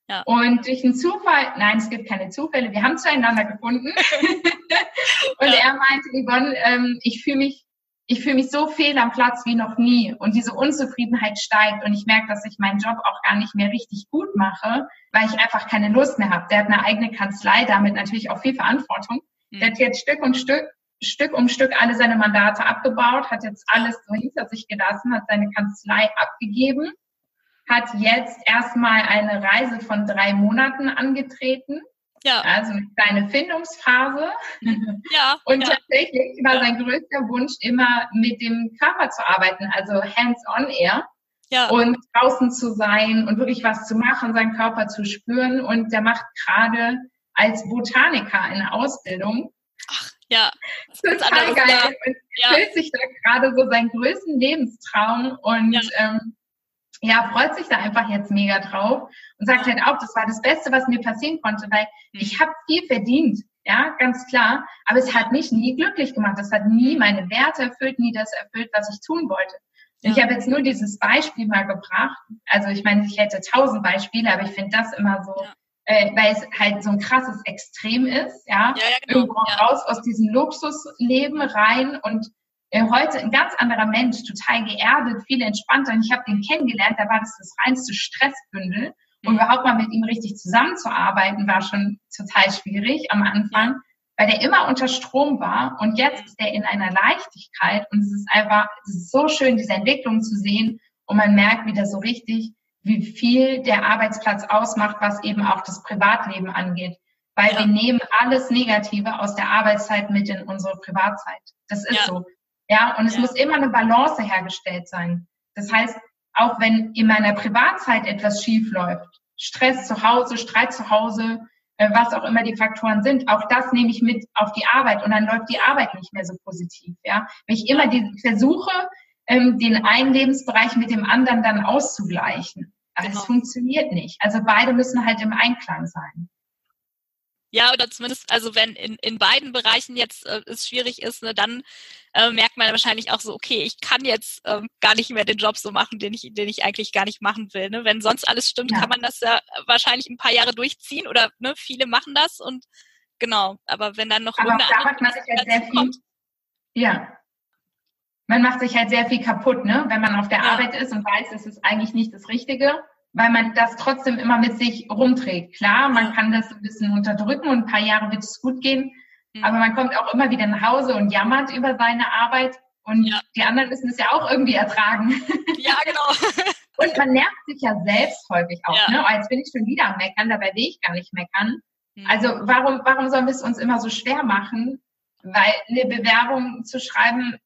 B: Ja. Und durch einen Zufall, nein, es gibt keine Zufälle, wir haben zueinander gefunden. (laughs) und ja. er meinte, Yvonne, ähm, ich fühle mich, ich fühle mich so fehl am Platz wie noch nie. Und diese Unzufriedenheit steigt und ich merke, dass ich meinen Job auch gar nicht mehr richtig gut mache, weil ich einfach keine Lust mehr habe. Der hat eine eigene Kanzlei, damit natürlich auch viel Verantwortung. Mhm. Der hat jetzt Stück und Stück Stück um Stück alle seine Mandate abgebaut, hat jetzt alles so hinter sich gelassen, hat seine Kanzlei abgegeben hat jetzt erstmal eine Reise von drei Monaten angetreten. Ja. Also eine kleine Findungsphase. Ja. (laughs) Und ja. tatsächlich war sein größter Wunsch immer mit dem Körper zu arbeiten, also hands-on eher. Ja. Und draußen zu sein und wirklich was zu machen, seinen Körper zu spüren. Und der macht gerade als Botaniker eine Ausbildung.
A: Ach, ja.
B: Total geil. Da. Und ja. füllt sich da gerade so seinen größten Lebenstraum und ähm, ja, freut sich da einfach jetzt mega drauf und sagt halt auch, das war das Beste, was mir passieren konnte, weil mhm. ich habe viel verdient, ja, ganz klar, aber es hat mich nie glücklich gemacht, das hat nie meine Werte erfüllt, nie das erfüllt, was ich tun wollte. Ja. Ich habe jetzt nur dieses Beispiel mal gebracht, also ich meine, ich hätte tausend Beispiele, aber ich finde das immer so, ja. äh, weil es halt so ein krasses Extrem ist, ja, ja, ja genau. irgendwo raus aus diesem Luxusleben rein und heute ein ganz anderer Mensch, total geerdet, viel entspannter. Und ich habe den kennengelernt, da war das das reinste Stressbündel. Und überhaupt mal mit ihm richtig zusammenzuarbeiten, war schon total schwierig am Anfang, weil der immer unter Strom war. Und jetzt ist er in einer Leichtigkeit. Und es ist einfach, es ist so schön, diese Entwicklung zu sehen. Und man merkt wieder so richtig, wie viel der Arbeitsplatz ausmacht, was eben auch das Privatleben angeht. Weil ja. wir nehmen alles Negative aus der Arbeitszeit mit in unsere Privatzeit. Das ist ja. so. Ja, und es ja. muss immer eine Balance hergestellt sein. Das heißt, auch wenn in meiner Privatzeit etwas schief läuft, Stress zu Hause, Streit zu Hause, äh, was auch immer die Faktoren sind, auch das nehme ich mit auf die Arbeit und dann läuft die Arbeit nicht mehr so positiv. Ja, wenn ich immer die versuche, ähm, den einen Lebensbereich mit dem anderen dann auszugleichen, das genau. funktioniert nicht. Also beide müssen halt im Einklang sein.
A: Ja, oder zumindest, also wenn in, in beiden Bereichen jetzt äh, es schwierig ist, ne, dann äh, merkt man wahrscheinlich auch so, okay, ich kann jetzt ähm, gar nicht mehr den Job so machen, den ich, den ich eigentlich gar nicht machen will. Ne? Wenn sonst alles stimmt, ja. kann man das ja wahrscheinlich ein paar Jahre durchziehen oder ne, viele machen das und genau, aber wenn dann noch
B: aber da macht man sich halt sehr viel, ja. Man macht sich halt sehr viel kaputt, ne? Wenn man auf der ja. Arbeit ist und weiß, es ist eigentlich nicht das Richtige weil man das trotzdem immer mit sich rumträgt. Klar, man kann das ein bisschen unterdrücken und ein paar Jahre wird es gut gehen, mhm. aber man kommt auch immer wieder nach Hause und jammert über seine Arbeit und ja. die anderen müssen es ja auch irgendwie ertragen. (laughs)
A: Ja, genau. (laughs)
B: und man nervt sich ja selbst häufig auch. Ja. Ne? Oh, jetzt bin ich schon wieder am Meckern, dabei will ich gar nicht meckern. Mhm. Also warum, warum sollen wir es uns immer so schwer machen? Weil eine Bewerbung zu schreiben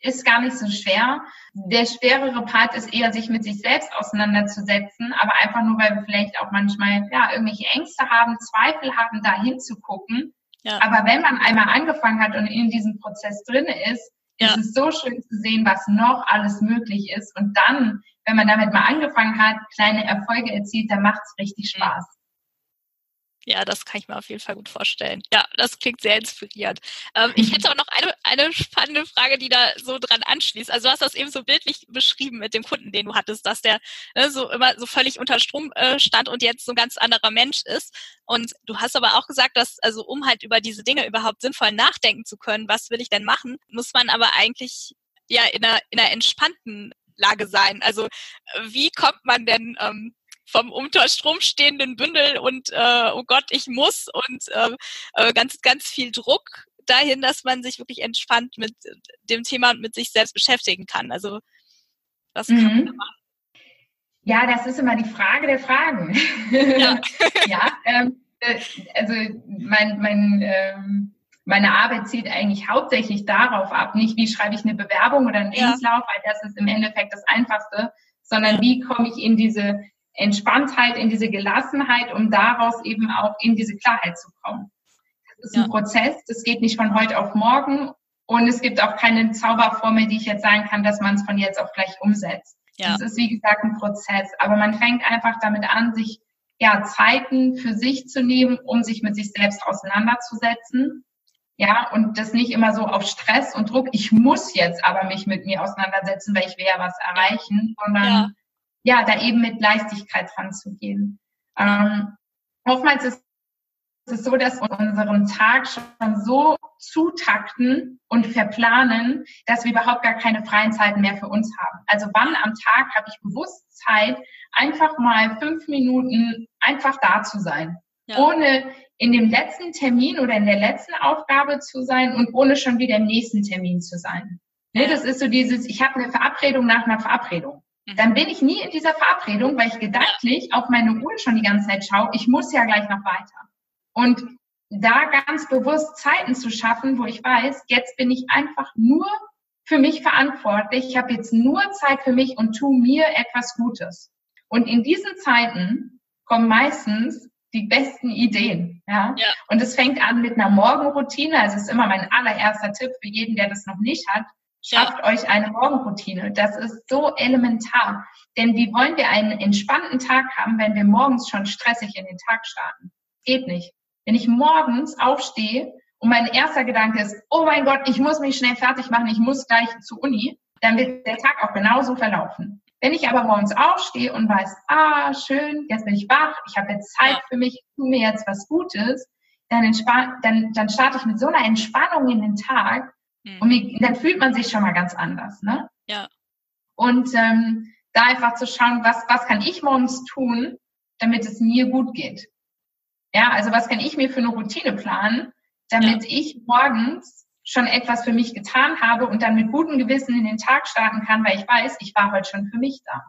B: ist gar nicht so schwer. Der schwerere Part ist eher, sich mit sich selbst auseinanderzusetzen, aber einfach nur, weil wir vielleicht auch manchmal ja irgendwelche Ängste haben, Zweifel haben, da hinzugucken. Ja. Aber wenn man einmal angefangen hat und in diesem Prozess drin ist, ja. ist es so schön zu sehen, was noch alles möglich ist. Und dann, wenn man damit mal angefangen hat, kleine Erfolge erzielt, dann macht es richtig Spaß.
A: Ja, das kann ich mir auf jeden Fall gut vorstellen. Ja, das klingt sehr inspirierend. Ähm, ich hätte (laughs) auch noch eine, eine spannende Frage, die da so dran anschließt. Also du hast das eben so bildlich beschrieben mit dem Kunden, den du hattest, dass der ne, so immer so völlig unter Strom äh, stand und jetzt so ein ganz anderer Mensch ist. Und du hast aber auch gesagt, dass also um halt über diese Dinge überhaupt sinnvoll nachdenken zu können, was will ich denn machen, muss man aber eigentlich ja in einer, in einer entspannten Lage sein. Also wie kommt man denn ähm, vom unter Strom stehenden Bündel und äh, oh Gott, ich muss und äh, äh, ganz, ganz viel Druck dahin, dass man sich wirklich entspannt mit dem Thema und mit sich selbst beschäftigen kann. Also was kann mhm. man machen?
B: Ja, das ist immer die Frage der Fragen. Ja, (laughs) (laughs) ja ähm, äh, also mein, mein ähm, meine Arbeit zielt eigentlich hauptsächlich darauf ab, nicht wie schreibe ich eine Bewerbung oder einen Lebenslauf, weil das ist im Endeffekt das Einfachste, sondern wie komme ich in diese Entspanntheit, in diese Gelassenheit, um daraus eben auch in diese Klarheit zu kommen. Das ist ja. ein Prozess, das geht nicht von heute auf morgen und es gibt auch keine Zauberformel, die ich jetzt sagen kann, dass man es von jetzt auf gleich umsetzt. Ja. Das ist wie gesagt ein Prozess, aber man fängt einfach damit an, sich ja Zeiten für sich zu nehmen, um sich mit sich selbst auseinanderzusetzen. Ja, und das nicht immer so auf Stress und Druck, ich muss jetzt aber mich mit mir auseinandersetzen, weil ich will ja was erreichen, sondern ja ja, da eben mit Leichtigkeit ranzugehen. Ähm, oftmals ist es so, dass wir unseren Tag schon so zutakten und verplanen, dass wir überhaupt gar keine freien Zeiten mehr für uns haben. Also wann am Tag habe ich bewusst Zeit, einfach mal fünf Minuten einfach da zu sein, ja. ohne in dem letzten Termin oder in der letzten Aufgabe zu sein und ohne schon wieder im nächsten Termin zu sein. Ne, das ist so dieses, ich habe eine Verabredung nach einer Verabredung. Dann bin ich nie in dieser Verabredung, weil ich gedanklich auf meine Uhr schon die ganze Zeit schaue, ich muss ja gleich noch weiter. Und da ganz bewusst Zeiten zu schaffen, wo ich weiß, jetzt bin ich einfach nur für mich verantwortlich, ich habe jetzt nur Zeit für mich und tu mir etwas Gutes. Und in diesen Zeiten kommen meistens die besten Ideen. Ja? ja. Und es fängt an mit einer Morgenroutine. Also es ist immer mein allererster Tipp für jeden, der das noch nicht hat. Schafft ja. euch eine Morgenroutine. Das ist so elementar. Denn wie wollen wir einen entspannten Tag haben, wenn wir morgens schon stressig in den Tag starten? Geht nicht. Wenn ich morgens aufstehe und mein erster Gedanke ist, oh mein Gott, ich muss mich schnell fertig machen, ich muss gleich zur Uni, dann wird der Tag auch genauso verlaufen. Wenn ich aber morgens aufstehe und weiß, ah, schön, jetzt bin ich wach, ich habe jetzt Zeit ja. für mich, ich tue mir jetzt was Gutes, dann, dann, dann starte ich mit so einer Entspannung in den Tag, Mhm. Und wie, dann fühlt man sich schon mal ganz anders, ne?
A: Ja.
B: Und ähm, da einfach zu schauen, was, was kann ich morgens tun, damit es mir gut geht. Ja, also was kann ich mir für eine Routine planen, damit ja. ich morgens schon etwas für mich getan habe und dann mit gutem Gewissen in den Tag starten kann, weil ich weiß, ich war heute schon für mich da.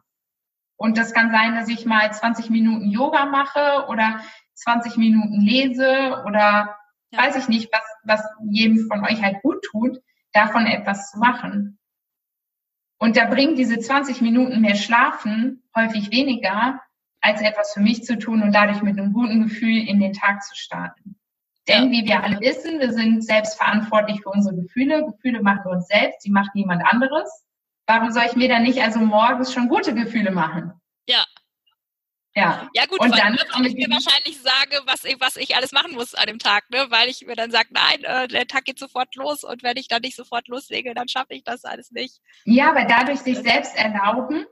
B: Und das kann sein, dass ich mal 20 Minuten Yoga mache oder 20 Minuten lese oder ja. weiß ich nicht, was, was jedem von euch halt gut tut, davon etwas zu machen. Und da bringt diese 20 Minuten mehr Schlafen häufig weniger, als etwas für mich zu tun und dadurch mit einem guten Gefühl in den Tag zu starten. Denn wie wir alle wissen, wir sind selbst verantwortlich für unsere Gefühle. Gefühle machen wir uns selbst, die macht niemand anderes. Warum soll ich mir dann nicht also morgens schon gute Gefühle machen?
A: Ja. Ja. gut, und dann weil ich mir wahrscheinlich sage, was ich, was ich alles machen muss an dem Tag, ne? weil ich mir dann sage, nein, äh, der Tag geht sofort los und wenn ich dann nicht sofort loslege, dann schaffe ich das alles nicht.
B: Ja, aber dadurch sich selbst erlauben,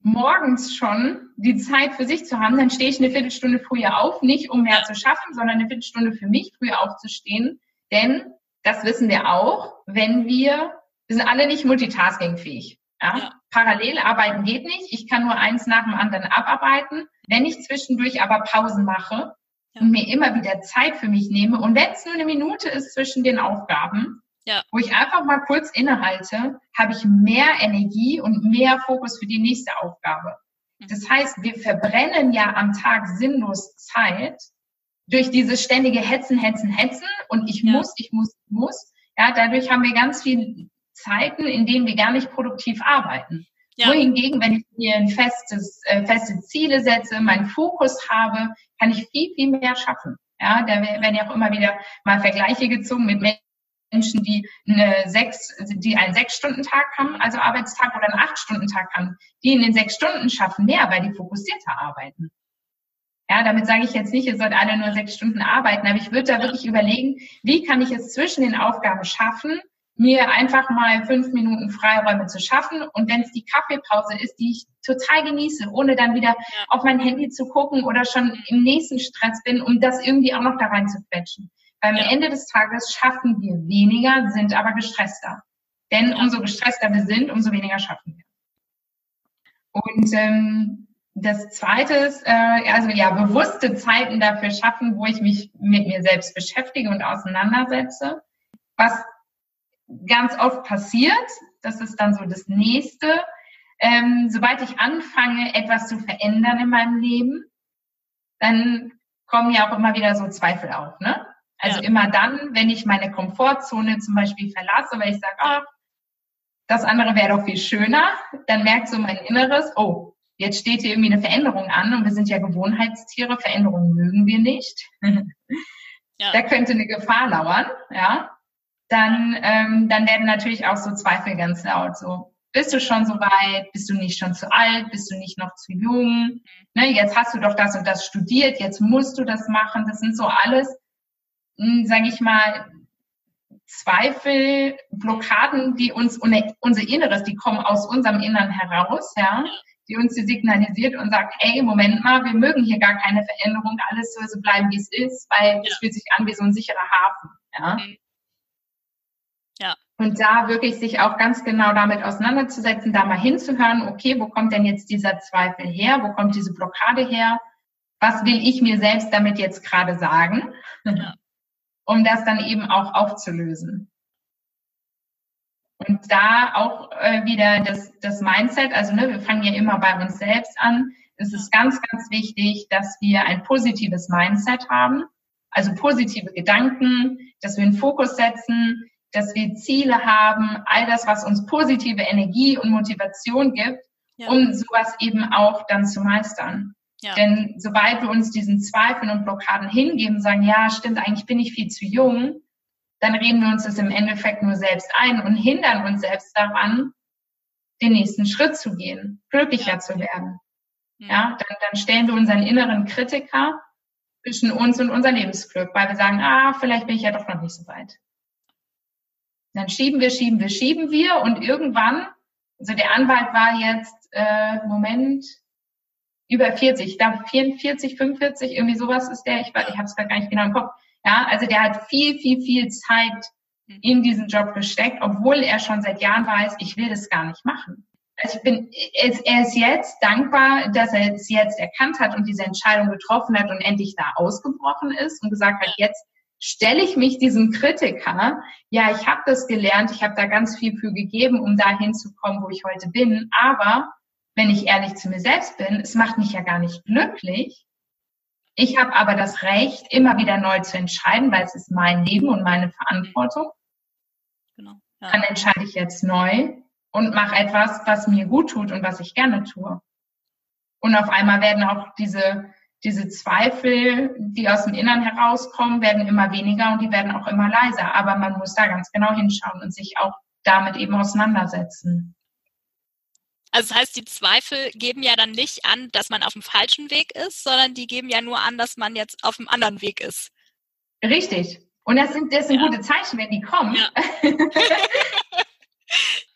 B: morgens schon die Zeit für sich zu haben, dann stehe ich eine Viertelstunde früher auf, nicht um mehr zu schaffen, sondern eine Viertelstunde für mich früher aufzustehen, denn das wissen wir auch, wenn wir, wir sind alle nicht multitaskingfähig. Ja? ja? Parallel arbeiten geht nicht. Ich kann nur eins nach dem anderen abarbeiten. Wenn ich zwischendurch aber Pausen mache ja. und mir immer wieder Zeit für mich nehme und wenn es nur eine Minute ist zwischen den Aufgaben, ja. wo ich einfach mal kurz innehalte, habe ich mehr Energie und mehr Fokus für die nächste Aufgabe. Mhm. Das heißt, wir verbrennen ja am Tag sinnlos Zeit durch dieses ständige Hetzen, Hetzen, Hetzen und ich ja. muss, ich muss, ich muss. Ja, dadurch haben wir ganz viel Zeiten, in denen wir gar nicht produktiv arbeiten. Ja. Wohingegen, wenn ich mir ein festes, äh, feste Ziele setze, meinen Fokus habe, kann ich viel, viel mehr schaffen. Ja, da werden ja auch immer wieder mal Vergleiche gezogen mit Menschen, die eine sechs, die einen Sechs-Stunden-Tag haben, also Arbeitstag oder einen Acht-Stunden-Tag haben, die in den sechs Stunden schaffen mehr, weil die fokussierter arbeiten. Ja, damit sage ich jetzt nicht, ihr sollt alle nur sechs Stunden arbeiten, aber ich würde da wirklich überlegen, wie kann ich es zwischen den Aufgaben schaffen, mir einfach mal fünf Minuten Freiräume zu schaffen. Und wenn es die Kaffeepause ist, die ich total genieße, ohne dann wieder auf mein Handy zu gucken oder schon im nächsten Stress bin, um das irgendwie auch noch da rein zu quetschen. Beim ja. Ende des Tages schaffen wir weniger, sind aber gestresster. Denn umso gestresster wir sind, umso weniger schaffen wir. Und ähm, das Zweite ist, äh, also ja, bewusste Zeiten dafür schaffen, wo ich mich mit mir selbst beschäftige und auseinandersetze. Was ganz oft passiert. Das ist dann so das nächste. Ähm, sobald ich anfange, etwas zu verändern in meinem Leben, dann kommen ja auch immer wieder so Zweifel auf. Ne? Also ja. immer dann, wenn ich meine Komfortzone zum Beispiel verlasse, weil ich sage, ah, das andere wäre doch viel schöner, dann merkt so mein Inneres, oh, jetzt steht hier irgendwie eine Veränderung an und wir sind ja Gewohnheitstiere, Veränderungen mögen wir nicht. (laughs) Ja. Da könnte eine Gefahr lauern, ja dann, ähm, dann werden natürlich auch so Zweifel ganz laut. So, bist du schon so weit? Bist du nicht schon zu alt? Bist du nicht noch zu jung? Ne, jetzt hast du doch das und das studiert, jetzt musst du das machen. Das sind so alles, hm, sage ich mal, Zweifel, Blockaden, die uns unser Inneres, die kommen aus unserem Innern heraus, ja, die uns signalisiert und sagt, hey, Moment mal, wir mögen hier gar keine Veränderung, alles soll so bleiben, wie es ist, weil es fühlt sich an wie so ein sicherer Hafen, ja. Mhm. Und da wirklich sich auch ganz genau damit auseinanderzusetzen, da mal hinzuhören, okay, wo kommt denn jetzt dieser Zweifel her? Wo kommt diese Blockade her? Was will ich mir selbst damit jetzt gerade sagen? Ja. (laughs) um das dann eben auch aufzulösen. Und da auch äh, wieder das, das Mindset, also ne, wir fangen ja immer bei uns selbst an. Es ist ganz, ganz wichtig, dass wir ein positives Mindset haben, also positive Gedanken, dass wir einen Fokus setzen, dass wir Ziele haben, all das, was uns positive Energie und Motivation gibt, ja. um sowas eben auch dann zu meistern. Ja. Denn sobald wir uns diesen Zweifeln und Blockaden hingeben, sagen, ja, stimmt, eigentlich bin ich viel zu jung, dann reden wir uns das im Endeffekt nur selbst ein und hindern uns selbst daran, den nächsten Schritt zu gehen, glücklicher ja. zu werden. Ja, dann, dann stellen wir unseren inneren Kritiker zwischen uns und unser Lebensglück, weil wir sagen, ah, vielleicht bin ich ja doch noch nicht so weit. Dann schieben wir, schieben wir, schieben wir und irgendwann, also der Anwalt war jetzt, äh, Moment, über 40, ich glaube 44, 45, irgendwie sowas ist der, ich, ich habe es gar nicht genau im Kopf. Ja, also der hat viel, viel, viel Zeit in diesen Job gesteckt, obwohl er schon seit Jahren weiß, ich will das gar nicht machen. Also ich bin, er ist jetzt dankbar, dass er es jetzt erkannt hat und diese Entscheidung getroffen hat und endlich da ausgebrochen ist und gesagt hat, jetzt stelle ich mich diesem Kritiker, ja, ich habe das gelernt, ich habe da ganz viel für gegeben, um da hinzukommen, wo ich heute bin, aber wenn ich ehrlich zu mir selbst bin, es macht mich ja gar nicht glücklich. Ich habe aber das Recht, immer wieder neu zu entscheiden, weil es ist mein Leben und meine Verantwortung. Genau. Ja. Dann entscheide ich jetzt neu und mache etwas, was mir gut tut und was ich gerne tue. Und auf einmal werden auch diese diese Zweifel, die aus dem Innern herauskommen, werden immer weniger und die werden auch immer leiser. Aber man muss da ganz genau hinschauen und sich auch damit eben auseinandersetzen.
A: Also das heißt, die Zweifel geben ja dann nicht an, dass man auf dem falschen Weg ist, sondern die geben ja nur an, dass man jetzt auf dem anderen Weg ist.
B: Richtig. Und das sind, das sind ja. gute Zeichen, wenn die kommen. Ja. (laughs)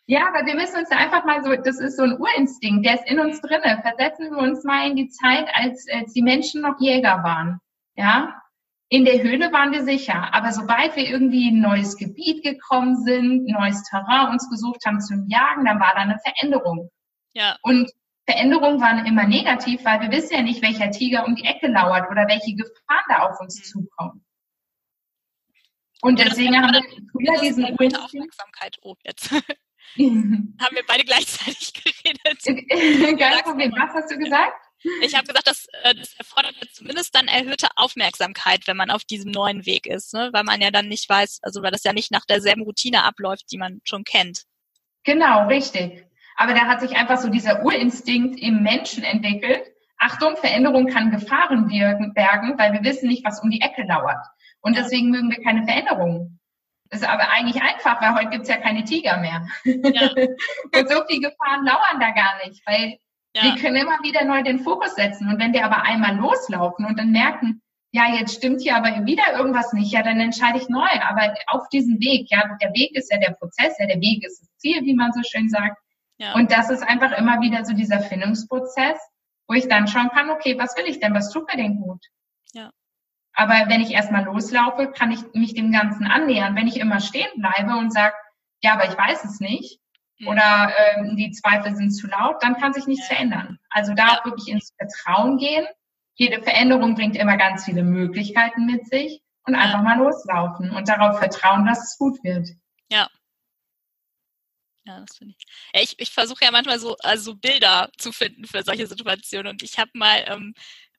B: ja, aber wir müssen uns da einfach mal so, das ist so ein Urinstinkt, der ist in uns drinne. Versetzen wir uns mal in die Zeit, als, als die Menschen noch Jäger waren. Ja, in der Höhle waren wir sicher, aber sobald wir irgendwie in ein neues Gebiet gekommen sind, neues Terrain uns gesucht haben zum Jagen, dann war da eine Veränderung. Ja. Und Veränderungen waren immer negativ, weil wir wissen ja nicht, welcher Tiger um die Ecke lauert oder welche Gefahren da auf uns mhm. zukommen. Und deswegen haben wir früher diesen
A: Aufmerksamkeit. Oh, jetzt (laughs) haben wir beide gleichzeitig (laughs) geredet.
B: Kein Problem. Was hast du gesagt?
A: Ich habe gesagt, das, äh, das erfordert zumindest dann erhöhte Aufmerksamkeit, wenn man auf diesem neuen Weg ist, ne? weil man ja dann nicht weiß, also weil das ja nicht nach derselben Routine abläuft, die man schon kennt.
B: Genau, richtig. Aber da hat sich einfach so dieser Urinstinkt im Menschen entwickelt. Achtung, Veränderung kann Gefahren bergen, weil wir wissen nicht, was um die Ecke lauert. Und deswegen mögen wir keine Veränderungen. Das ist aber eigentlich einfach, weil heute gibt's ja keine Tiger mehr. Ja. (laughs) und so viele Gefahren lauern da gar nicht, weil ja. wir können immer wieder neu den Fokus setzen. Und wenn wir aber einmal loslaufen und dann merken, ja, jetzt stimmt hier aber wieder irgendwas nicht, ja, dann entscheide ich neu. Aber auf diesem Weg, ja, der Weg ist ja der Prozess, ja, der Weg ist das Ziel, wie man so schön sagt. Ja. Und das ist einfach immer wieder so dieser Findungsprozess, wo ich dann schauen kann, okay, was will ich denn, was tut mir denn gut? Aber wenn ich erstmal loslaufe, kann ich mich dem Ganzen annähern. Wenn ich immer stehen bleibe und sage, ja, aber ich weiß es nicht, mhm. oder ähm, die Zweifel sind zu laut, dann kann sich nichts ja. verändern. Also da ja. wirklich ins Vertrauen gehen. Jede Veränderung bringt immer ganz viele Möglichkeiten mit sich und einfach mal loslaufen und darauf vertrauen, dass es gut wird.
A: Ja, ja, das finde ich. Ja, ich, ich versuche ja manchmal so also Bilder zu finden für solche Situationen. Und ich habe mal ähm,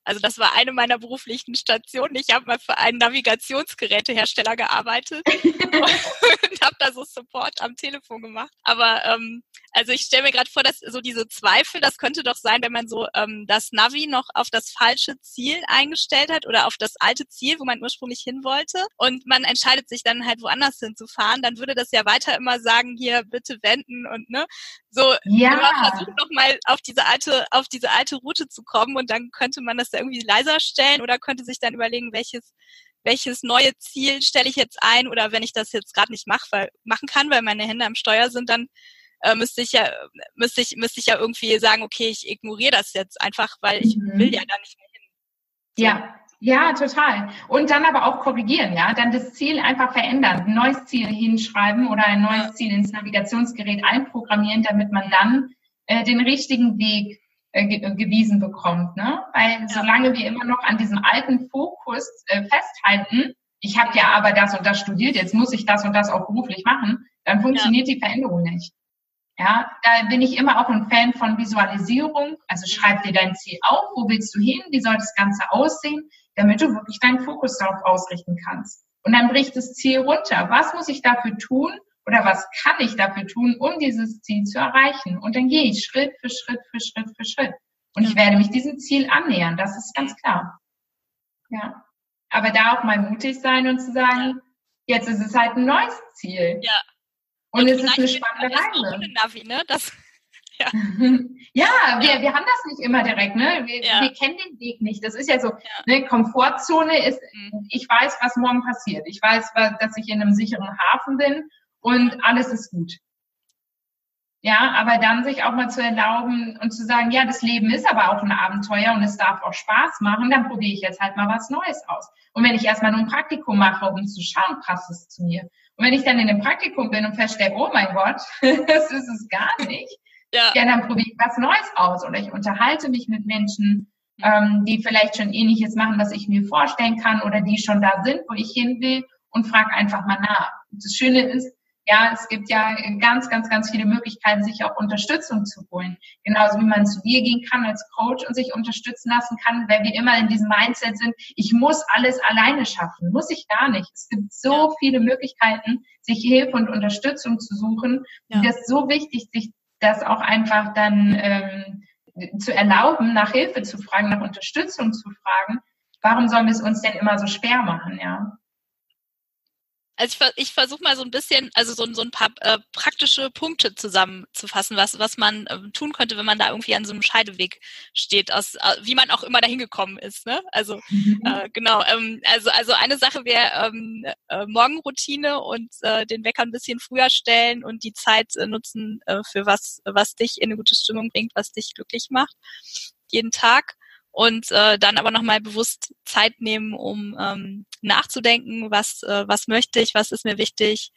A: also das war eine meiner beruflichen Stationen. Ich habe mal für einen Navigationsgerätehersteller gearbeitet (laughs) und habe da so Support am Telefon gemacht. Aber ähm, also ich stelle mir gerade vor, dass so diese Zweifel, das könnte doch sein, wenn man so ähm, das Navi noch auf das falsche Ziel eingestellt hat oder auf das alte Ziel, wo man ursprünglich hin wollte und man entscheidet sich dann halt woanders hinzufahren, dann würde das ja weiter immer sagen, hier bitte wenden und ne, so ja. immer versuchen noch mal auf diese alte auf diese alte Route zu kommen und dann könnte man das irgendwie leiser stellen oder könnte sich dann überlegen, welches welches neue Ziel stelle ich jetzt ein oder wenn ich das jetzt gerade nicht mach, weil, machen kann, weil meine Hände am Steuer sind, dann äh, müsste ich ja müsste ich müsste ich ja irgendwie sagen, okay, ich ignoriere das jetzt einfach, weil ich mhm. will ja da nicht mehr hin.
B: Ja, ja, total. Und dann aber auch korrigieren, ja. Dann das Ziel einfach verändern, ein neues Ziel hinschreiben oder ein neues Ziel ins Navigationsgerät einprogrammieren, damit man dann äh, den richtigen Weg gewiesen bekommt. Ne? Weil solange wir immer noch an diesem alten Fokus äh, festhalten, ich habe ja aber das und das studiert, jetzt muss ich das und das auch beruflich machen, dann funktioniert ja. die Veränderung nicht. Ja, da bin ich immer auch ein Fan von Visualisierung. Also schreib dir dein Ziel auf, wo willst du hin, wie soll das Ganze aussehen, damit du wirklich deinen Fokus darauf ausrichten kannst. Und dann bricht das Ziel runter. Was muss ich dafür tun oder was kann ich dafür tun, um dieses Ziel zu erreichen? Und dann gehe ich Schritt für Schritt für Schritt für Schritt. Und ich werde mich diesem Ziel annähern, das ist ganz klar. Ja. Aber da auch mal mutig sein und zu sagen, jetzt ist es halt ein neues Ziel. Ja. Und, und es ist eine spannende Reise. Navi, ne? Das, (laughs) ja, ja, wir, ja. wir haben das nicht immer direkt, ne? Wir, ja. wir kennen den Weg nicht. Das ist ja so, ne, Komfortzone ist, mhm. ich weiß, was morgen passiert. Ich weiß, dass ich in einem sicheren Hafen bin und alles ist gut. Ja, aber dann sich auch mal zu erlauben und zu sagen, ja, das Leben ist aber auch ein Abenteuer und es darf auch Spaß machen, dann probiere ich jetzt halt mal was Neues aus. Und wenn ich erstmal nur ein Praktikum mache, um zu schauen, passt es zu mir. Und wenn ich dann in dem Praktikum bin und feststelle, oh mein Gott, (laughs) das ist es gar nicht, ja. ja, dann probiere ich was Neues aus oder ich unterhalte mich mit Menschen, ähm, die vielleicht schon ähnliches machen, was ich mir vorstellen kann oder die schon da sind, wo ich hin will und frage einfach mal nach. Das Schöne ist, ja, es gibt ja ganz, ganz, ganz viele Möglichkeiten, sich auch Unterstützung zu holen. Genauso wie man zu dir gehen kann als Coach und sich unterstützen lassen kann, weil wir immer in diesem Mindset sind, ich muss alles alleine schaffen. Muss ich gar nicht. Es gibt so viele Möglichkeiten, sich Hilfe und Unterstützung zu suchen. Ja. Und das ist so wichtig, sich das auch einfach dann ähm, zu erlauben, nach Hilfe zu fragen, nach Unterstützung zu fragen. Warum sollen wir es uns denn immer so schwer machen, ja?
A: Also ich, ich versuche mal so ein bisschen, also so, so ein paar äh, praktische Punkte zusammenzufassen, was, was man äh, tun könnte, wenn man da irgendwie an so einem Scheideweg steht, aus äh, wie man auch immer dahin gekommen ist. Ne? Also mhm. äh, genau, ähm, also, also eine Sache wäre ähm, äh, Morgenroutine und äh, den Wecker ein bisschen früher stellen und die Zeit äh, nutzen äh, für was, was dich in eine gute Stimmung bringt, was dich glücklich macht. Jeden Tag und äh, dann aber nochmal bewusst Zeit nehmen, um ähm, nachzudenken, was, äh, was möchte ich, was ist mir wichtig,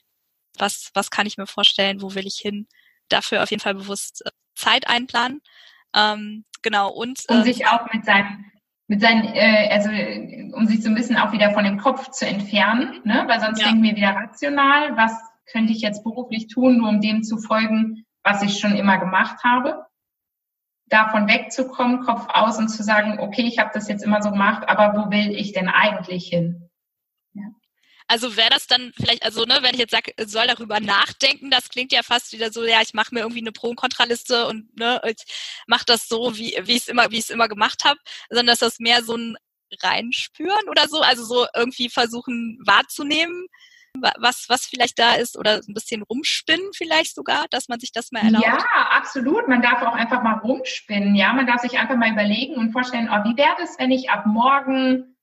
A: was, was kann ich mir vorstellen, wo will ich hin. Dafür auf jeden Fall bewusst äh, Zeit einplanen. Ähm, genau, und
B: äh, um sich auch mit seinem mit seinen, äh, also um sich so ein bisschen auch wieder von dem Kopf zu entfernen, ne? weil sonst ja. denken wir wieder rational, was könnte ich jetzt beruflich tun, nur um dem zu folgen, was ich schon immer gemacht habe davon wegzukommen, Kopf aus und zu sagen, okay, ich habe das jetzt immer so gemacht, aber wo will ich denn eigentlich hin?
A: Also wäre das dann vielleicht, also ne, wenn ich jetzt sage, soll darüber nachdenken, das klingt ja fast wieder so, ja, ich mache mir irgendwie eine Pro- und Kontraliste und ne, ich mache das so, wie, wie ich es immer, wie ich es immer gemacht habe, sondern dass das mehr so ein reinspüren oder so, also so irgendwie versuchen wahrzunehmen, was, was vielleicht da ist oder ein bisschen rumspinnen vielleicht sogar, dass man sich das mal erlaubt?
B: Ja, absolut. Man darf auch einfach mal rumspinnen. Ja, man darf sich einfach mal überlegen und vorstellen, oh, wie wäre es, wenn ich ab morgen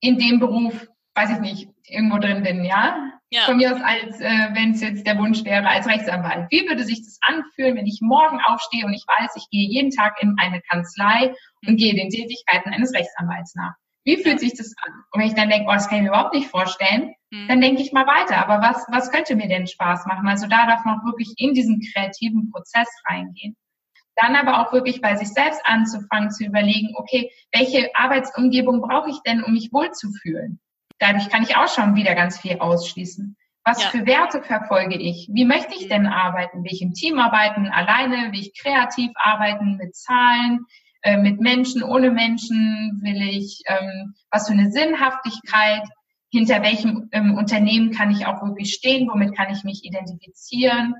B: in dem Beruf, weiß ich nicht, irgendwo drin bin, ja? ja. Von mir aus als, äh, wenn es jetzt der Wunsch wäre, als Rechtsanwalt. Wie würde sich das anfühlen, wenn ich morgen aufstehe und ich weiß, ich gehe jeden Tag in eine Kanzlei und gehe den Tätigkeiten eines Rechtsanwalts nach? Wie fühlt sich das an? Und wenn ich dann denke, oh, das kann ich mir überhaupt nicht vorstellen, mhm. dann denke ich mal weiter. Aber was, was könnte mir denn Spaß machen? Also da darf man auch wirklich in diesen kreativen Prozess reingehen. Dann aber auch wirklich bei sich selbst anzufangen, zu überlegen, okay, welche Arbeitsumgebung brauche ich denn, um mich wohlzufühlen? Dadurch kann ich auch schon wieder ganz viel ausschließen. Was ja. für Werte verfolge ich? Wie möchte ich denn arbeiten? Will ich im Team arbeiten, alleine? Will ich kreativ arbeiten mit Zahlen? Äh, mit Menschen, ohne Menschen will ich, ähm, was für eine Sinnhaftigkeit, hinter welchem ähm, Unternehmen kann ich auch wirklich stehen, womit kann ich mich identifizieren.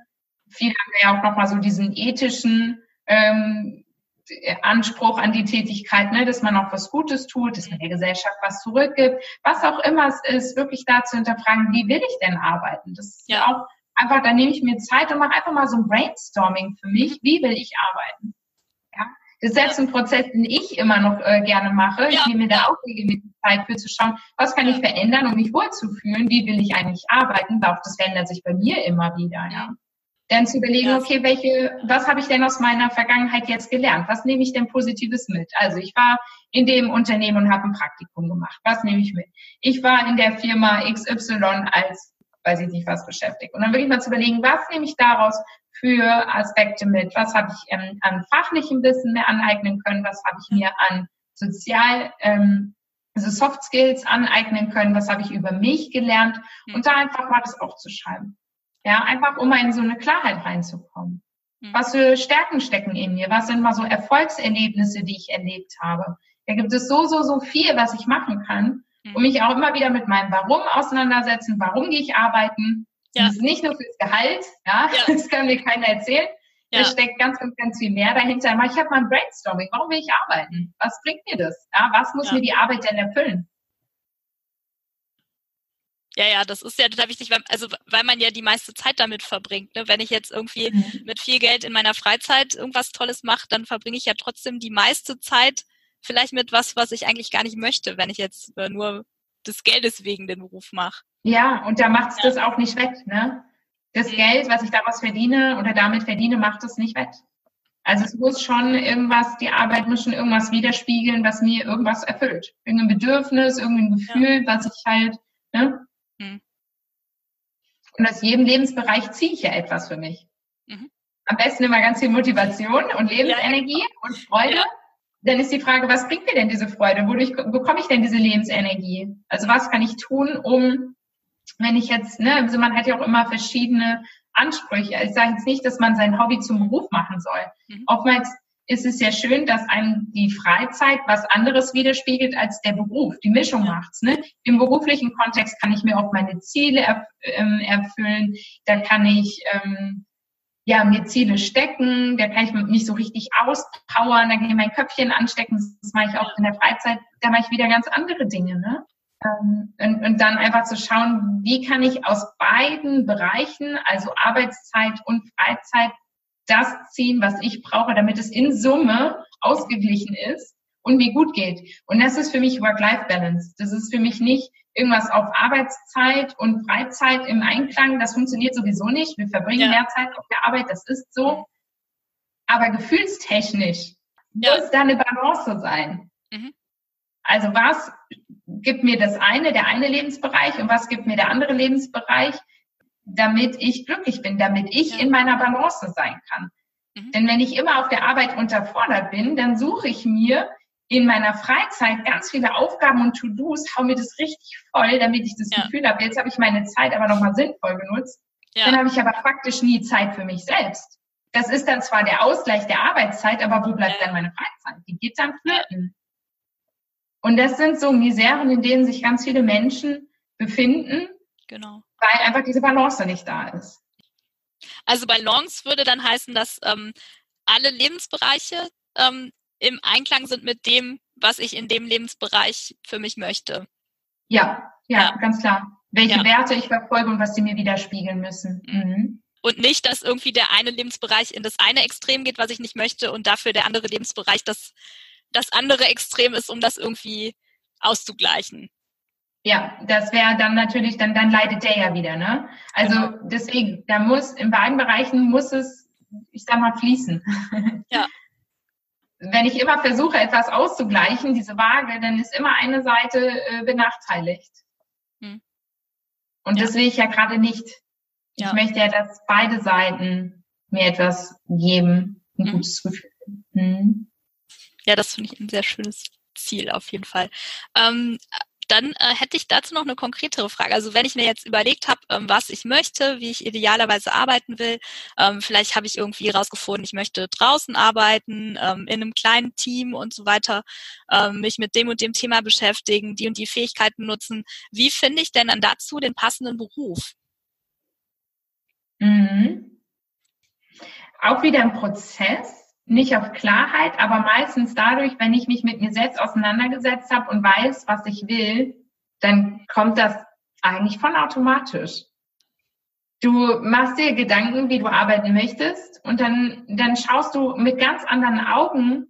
B: Viele haben ja auch nochmal so diesen ethischen ähm, Anspruch an die Tätigkeit, ne, dass man auch was Gutes tut, dass man der Gesellschaft was zurückgibt, was auch immer es ist, wirklich da zu hinterfragen, wie will ich denn arbeiten? Das ist ja auch einfach, da nehme ich mir Zeit und mache einfach mal so ein Brainstorming für mich, wie will ich arbeiten? Das ist selbst ein Prozess, den ich immer noch äh, gerne mache. Ich nehme mir da auch regelmäßig Zeit für zu schauen, was kann ich verändern, um mich wohlzufühlen, wie will ich eigentlich arbeiten, auch das verändert sich bei mir immer wieder. Ja. Dann zu überlegen, okay, welche, was habe ich denn aus meiner Vergangenheit jetzt gelernt? Was nehme ich denn Positives mit? Also ich war in dem Unternehmen und habe ein Praktikum gemacht. Was nehme ich mit? Ich war in der Firma XY als, weiß ich nicht was, beschäftigt. Und dann wirklich mal zu überlegen, was nehme ich daraus für Aspekte mit? Was habe ich ähm, an fachlichem Wissen mehr aneignen können? Was habe ich mir an sozial, ähm, also Soft Skills aneignen können? Was habe ich über mich gelernt? Mhm. Und da einfach mal das aufzuschreiben. Ja, einfach um mal in so eine Klarheit reinzukommen. Mhm. Was für Stärken stecken in mir? Was sind mal so Erfolgserlebnisse, die ich erlebt habe? Da gibt es so, so, so viel, was ich machen kann. Mhm. Und mich auch immer wieder mit meinem Warum auseinandersetzen. Warum gehe ich arbeiten? Ja. Das ist nicht nur fürs Gehalt, ja, ja. (laughs) das kann mir keiner erzählen. Ja. Da steckt ganz, ganz, ganz viel mehr dahinter. Ich habe mal ein Brainstorming. Warum will ich arbeiten? Was bringt mir das? Ja, was muss mir die Arbeit denn erfüllen?
A: Ja, ja, das ist ja total wichtig, weil, also weil man ja die meiste Zeit damit verbringt. Ne? Wenn ich jetzt irgendwie mhm. mit viel Geld in meiner Freizeit irgendwas Tolles mache, dann verbringe ich ja trotzdem die meiste Zeit vielleicht mit was, was ich eigentlich gar nicht möchte, wenn ich jetzt äh, nur des Geldes wegen den Beruf mache.
B: Ja, und da macht es ja. das auch nicht wett. Ne? Das mhm. Geld, was ich daraus verdiene oder damit verdiene, macht es nicht wett. Also es muss schon irgendwas, die Arbeit muss schon irgendwas widerspiegeln, was mir irgendwas erfüllt. Irgendein Bedürfnis, irgendein Gefühl, ja. was ich halt, ne? Mhm. Und aus jedem Lebensbereich ziehe ich ja etwas für mich. Mhm. Am besten immer ganz viel Motivation und Lebensenergie ja, und Freude. Ja dann ist die Frage, was bringt mir denn diese Freude? Wodurch bekomme ich denn diese Lebensenergie? Also was kann ich tun, um, wenn ich jetzt, ne, also man hat ja auch immer verschiedene Ansprüche. Ich sage jetzt nicht, dass man sein Hobby zum Beruf machen soll. Mhm. Oftmals ist es ja schön, dass einem die Freizeit was anderes widerspiegelt als der Beruf. Die Mischung macht's. Ne? Im beruflichen Kontext kann ich mir auch meine Ziele ähm, erfüllen. Da kann ich ähm, ja, mir Ziele stecken, da kann ich mich so richtig auspowern, da kann ich mein Köpfchen anstecken, das mache ich auch in der Freizeit, da mache ich wieder ganz andere Dinge, ne? Ähm, und, und dann einfach zu schauen, wie kann ich aus beiden Bereichen, also Arbeitszeit und Freizeit, das ziehen, was ich brauche, damit es in Summe ausgeglichen ist und mir gut geht. Und das ist für mich Work-Life-Balance. Das ist für mich nicht irgendwas auf Arbeitszeit und Freizeit im Einklang. Das funktioniert sowieso nicht. Wir verbringen ja. mehr Zeit auf der Arbeit, das ist so. Aber gefühlstechnisch ja. muss da eine Balance sein. Mhm. Also was gibt mir das eine, der eine Lebensbereich und was gibt mir der andere Lebensbereich, damit ich glücklich bin, damit ich ja. in meiner Balance sein kann. Mhm. Denn wenn ich immer auf der Arbeit unterfordert bin, dann suche ich mir in meiner Freizeit ganz viele Aufgaben und To-Dos, hau mir das richtig voll, damit ich das ja. Gefühl habe, jetzt habe ich meine Zeit aber nochmal sinnvoll genutzt. Ja. Dann habe ich aber faktisch nie Zeit für mich selbst. Das ist dann zwar der Ausgleich der Arbeitszeit, aber wo bleibt ja. dann meine Freizeit? Die geht dann flirten. Und das sind so Miseren, in denen sich ganz viele Menschen befinden. Genau. Weil einfach diese Balance nicht da ist.
A: Also Balance würde dann heißen, dass ähm, alle Lebensbereiche ähm, im Einklang sind mit dem, was ich in dem Lebensbereich für mich möchte.
B: Ja, ja, ja. ganz klar. Welche ja. Werte ich verfolge und was sie mir widerspiegeln müssen. Mhm. mhm.
A: Und nicht, dass irgendwie der eine Lebensbereich in das eine Extrem geht, was ich nicht möchte, und dafür der andere Lebensbereich das, das andere Extrem ist, um das irgendwie auszugleichen.
B: Ja, das wäre dann natürlich, dann, dann leidet der ja wieder, ne? Also genau. deswegen, da muss, in beiden Bereichen muss es, ich sag mal, fließen. Ja. (laughs) wenn ich immer versuche, etwas auszugleichen, diese Waage, dann ist immer eine Seite äh, benachteiligt. Hm. Und ja. das will ich ja gerade nicht. Ja. Ich möchte ja, dass beide Seiten mir etwas geben, ein mhm. gutes Gefühl. Mhm.
A: Ja, das finde ich ein sehr schönes Ziel auf jeden Fall. Ähm, dann äh, hätte ich dazu noch eine konkretere Frage. Also wenn ich mir jetzt überlegt habe, ähm, was ich möchte, wie ich idealerweise arbeiten will, ähm, vielleicht habe ich irgendwie herausgefunden, ich möchte draußen arbeiten, ähm, in einem kleinen Team und so weiter, ähm, mich mit dem und dem Thema beschäftigen, die und die Fähigkeiten nutzen. Wie finde ich denn dann dazu den passenden Beruf?
B: Mhm. Auch wieder ein Prozess nicht auf Klarheit, aber meistens dadurch, wenn ich mich mit mir selbst auseinandergesetzt habe und weiß, was ich will, dann kommt das eigentlich von automatisch. Du machst dir Gedanken, wie du arbeiten möchtest und dann, dann schaust du mit ganz anderen Augen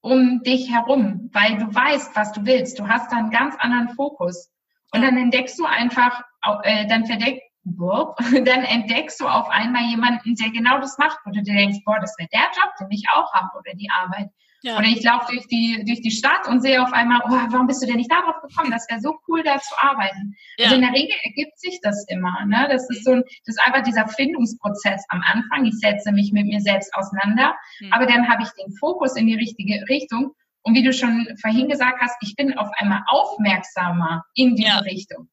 B: um dich herum, weil du weißt, was du willst. Du hast da einen ganz anderen Fokus. Und dann entdeckst du einfach, äh, dann verdeckt, Bob, dann entdeckst du auf einmal jemanden, der genau das macht, wo du dir denkst, boah, das wäre der Job, den ich auch habe oder die Arbeit. Ja. Oder ich laufe durch die, durch die Stadt und sehe auf einmal, oh, warum bist du denn nicht darauf gekommen? Das wäre so cool, da zu arbeiten. Ja. Also in der Regel ergibt sich das immer. Ne? Das ist so ein, das ist einfach dieser Findungsprozess am Anfang. Ich setze mich mit mir selbst auseinander, mhm. aber dann habe ich den Fokus in die richtige Richtung. Und wie du schon vorhin gesagt hast, ich bin auf einmal aufmerksamer in diese ja. Richtung.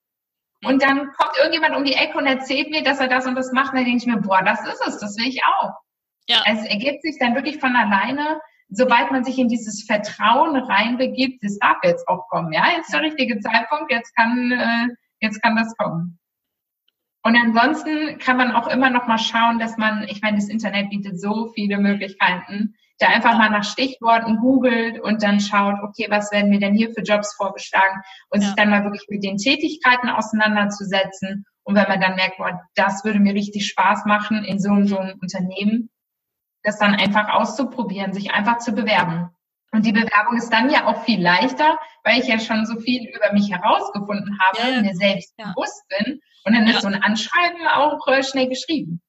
B: Und dann kommt irgendjemand um die Ecke und erzählt mir, dass er das und das macht. Und dann denke ich mir, boah, das ist es, das will ich auch. Ja. Es ergibt sich dann wirklich von alleine, sobald man sich in dieses Vertrauen reinbegibt, das darf jetzt auch kommen. Ja, jetzt ist der richtige Zeitpunkt, jetzt kann, äh, jetzt kann das kommen. Und ansonsten kann man auch immer noch mal schauen, dass man, ich meine, das Internet bietet so viele Möglichkeiten, da einfach mal nach Stichworten googelt und dann schaut, okay, was werden mir denn hier für Jobs vorgeschlagen und ja. sich dann mal wirklich mit den Tätigkeiten auseinanderzusetzen. Und wenn man dann merkt, boah, das würde mir richtig Spaß machen in so, so einem Unternehmen, das dann einfach auszuprobieren, sich einfach zu bewerben. Und die Bewerbung ist dann ja auch viel leichter, weil ich ja schon so viel über mich herausgefunden habe, ja, ja. mir selbst bewusst bin. Und dann ist so ein Anschreiben auch äh, schnell geschrieben.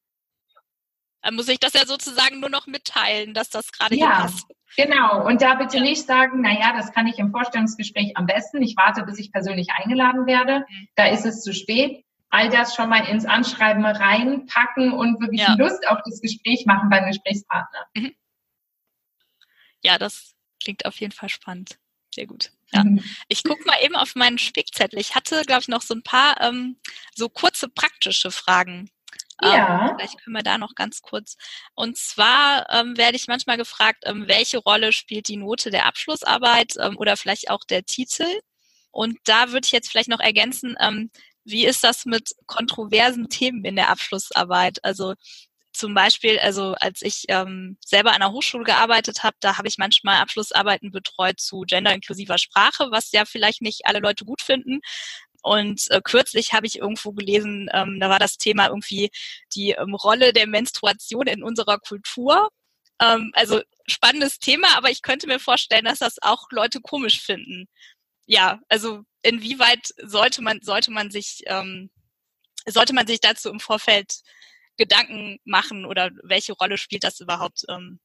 A: Dann muss ich das ja sozusagen nur noch mitteilen, dass das gerade ja, hier passt.
B: Genau. Und da bitte nicht sagen, na ja, das kann ich im Vorstellungsgespräch am besten. Ich warte, bis ich persönlich eingeladen werde. Mhm. Da ist es zu spät. All das schon mal ins Anschreiben reinpacken und wirklich ja. Lust auf das Gespräch machen beim Gesprächspartner. Mhm.
A: Ja, das klingt auf jeden Fall spannend. Sehr gut. Ja. Mhm. Ich gucke mal eben auf meinen Spickzettel. Ich hatte, glaube ich, noch so ein paar ähm, so kurze praktische Fragen ja. Ähm, vielleicht können wir da noch ganz kurz. Und zwar ähm, werde ich manchmal gefragt, ähm, welche Rolle spielt die Note der Abschlussarbeit ähm, oder vielleicht auch der Titel? Und da würde ich jetzt vielleicht noch ergänzen, ähm, wie ist das mit kontroversen Themen in der Abschlussarbeit? Also zum Beispiel, also als ich ähm, selber an der Hochschule gearbeitet habe, da habe ich manchmal Abschlussarbeiten betreut zu genderinklusiver Sprache, was ja vielleicht nicht alle Leute gut finden. Und äh, kürzlich habe ich irgendwo gelesen, ähm, da war das Thema irgendwie die ähm, Rolle der Menstruation in unserer Kultur. Ähm, also spannendes Thema, aber ich könnte mir vorstellen, dass das auch Leute komisch finden. Ja, also inwieweit sollte man sollte man sich ähm, sollte man sich dazu im Vorfeld Gedanken machen oder welche Rolle spielt das überhaupt ähm,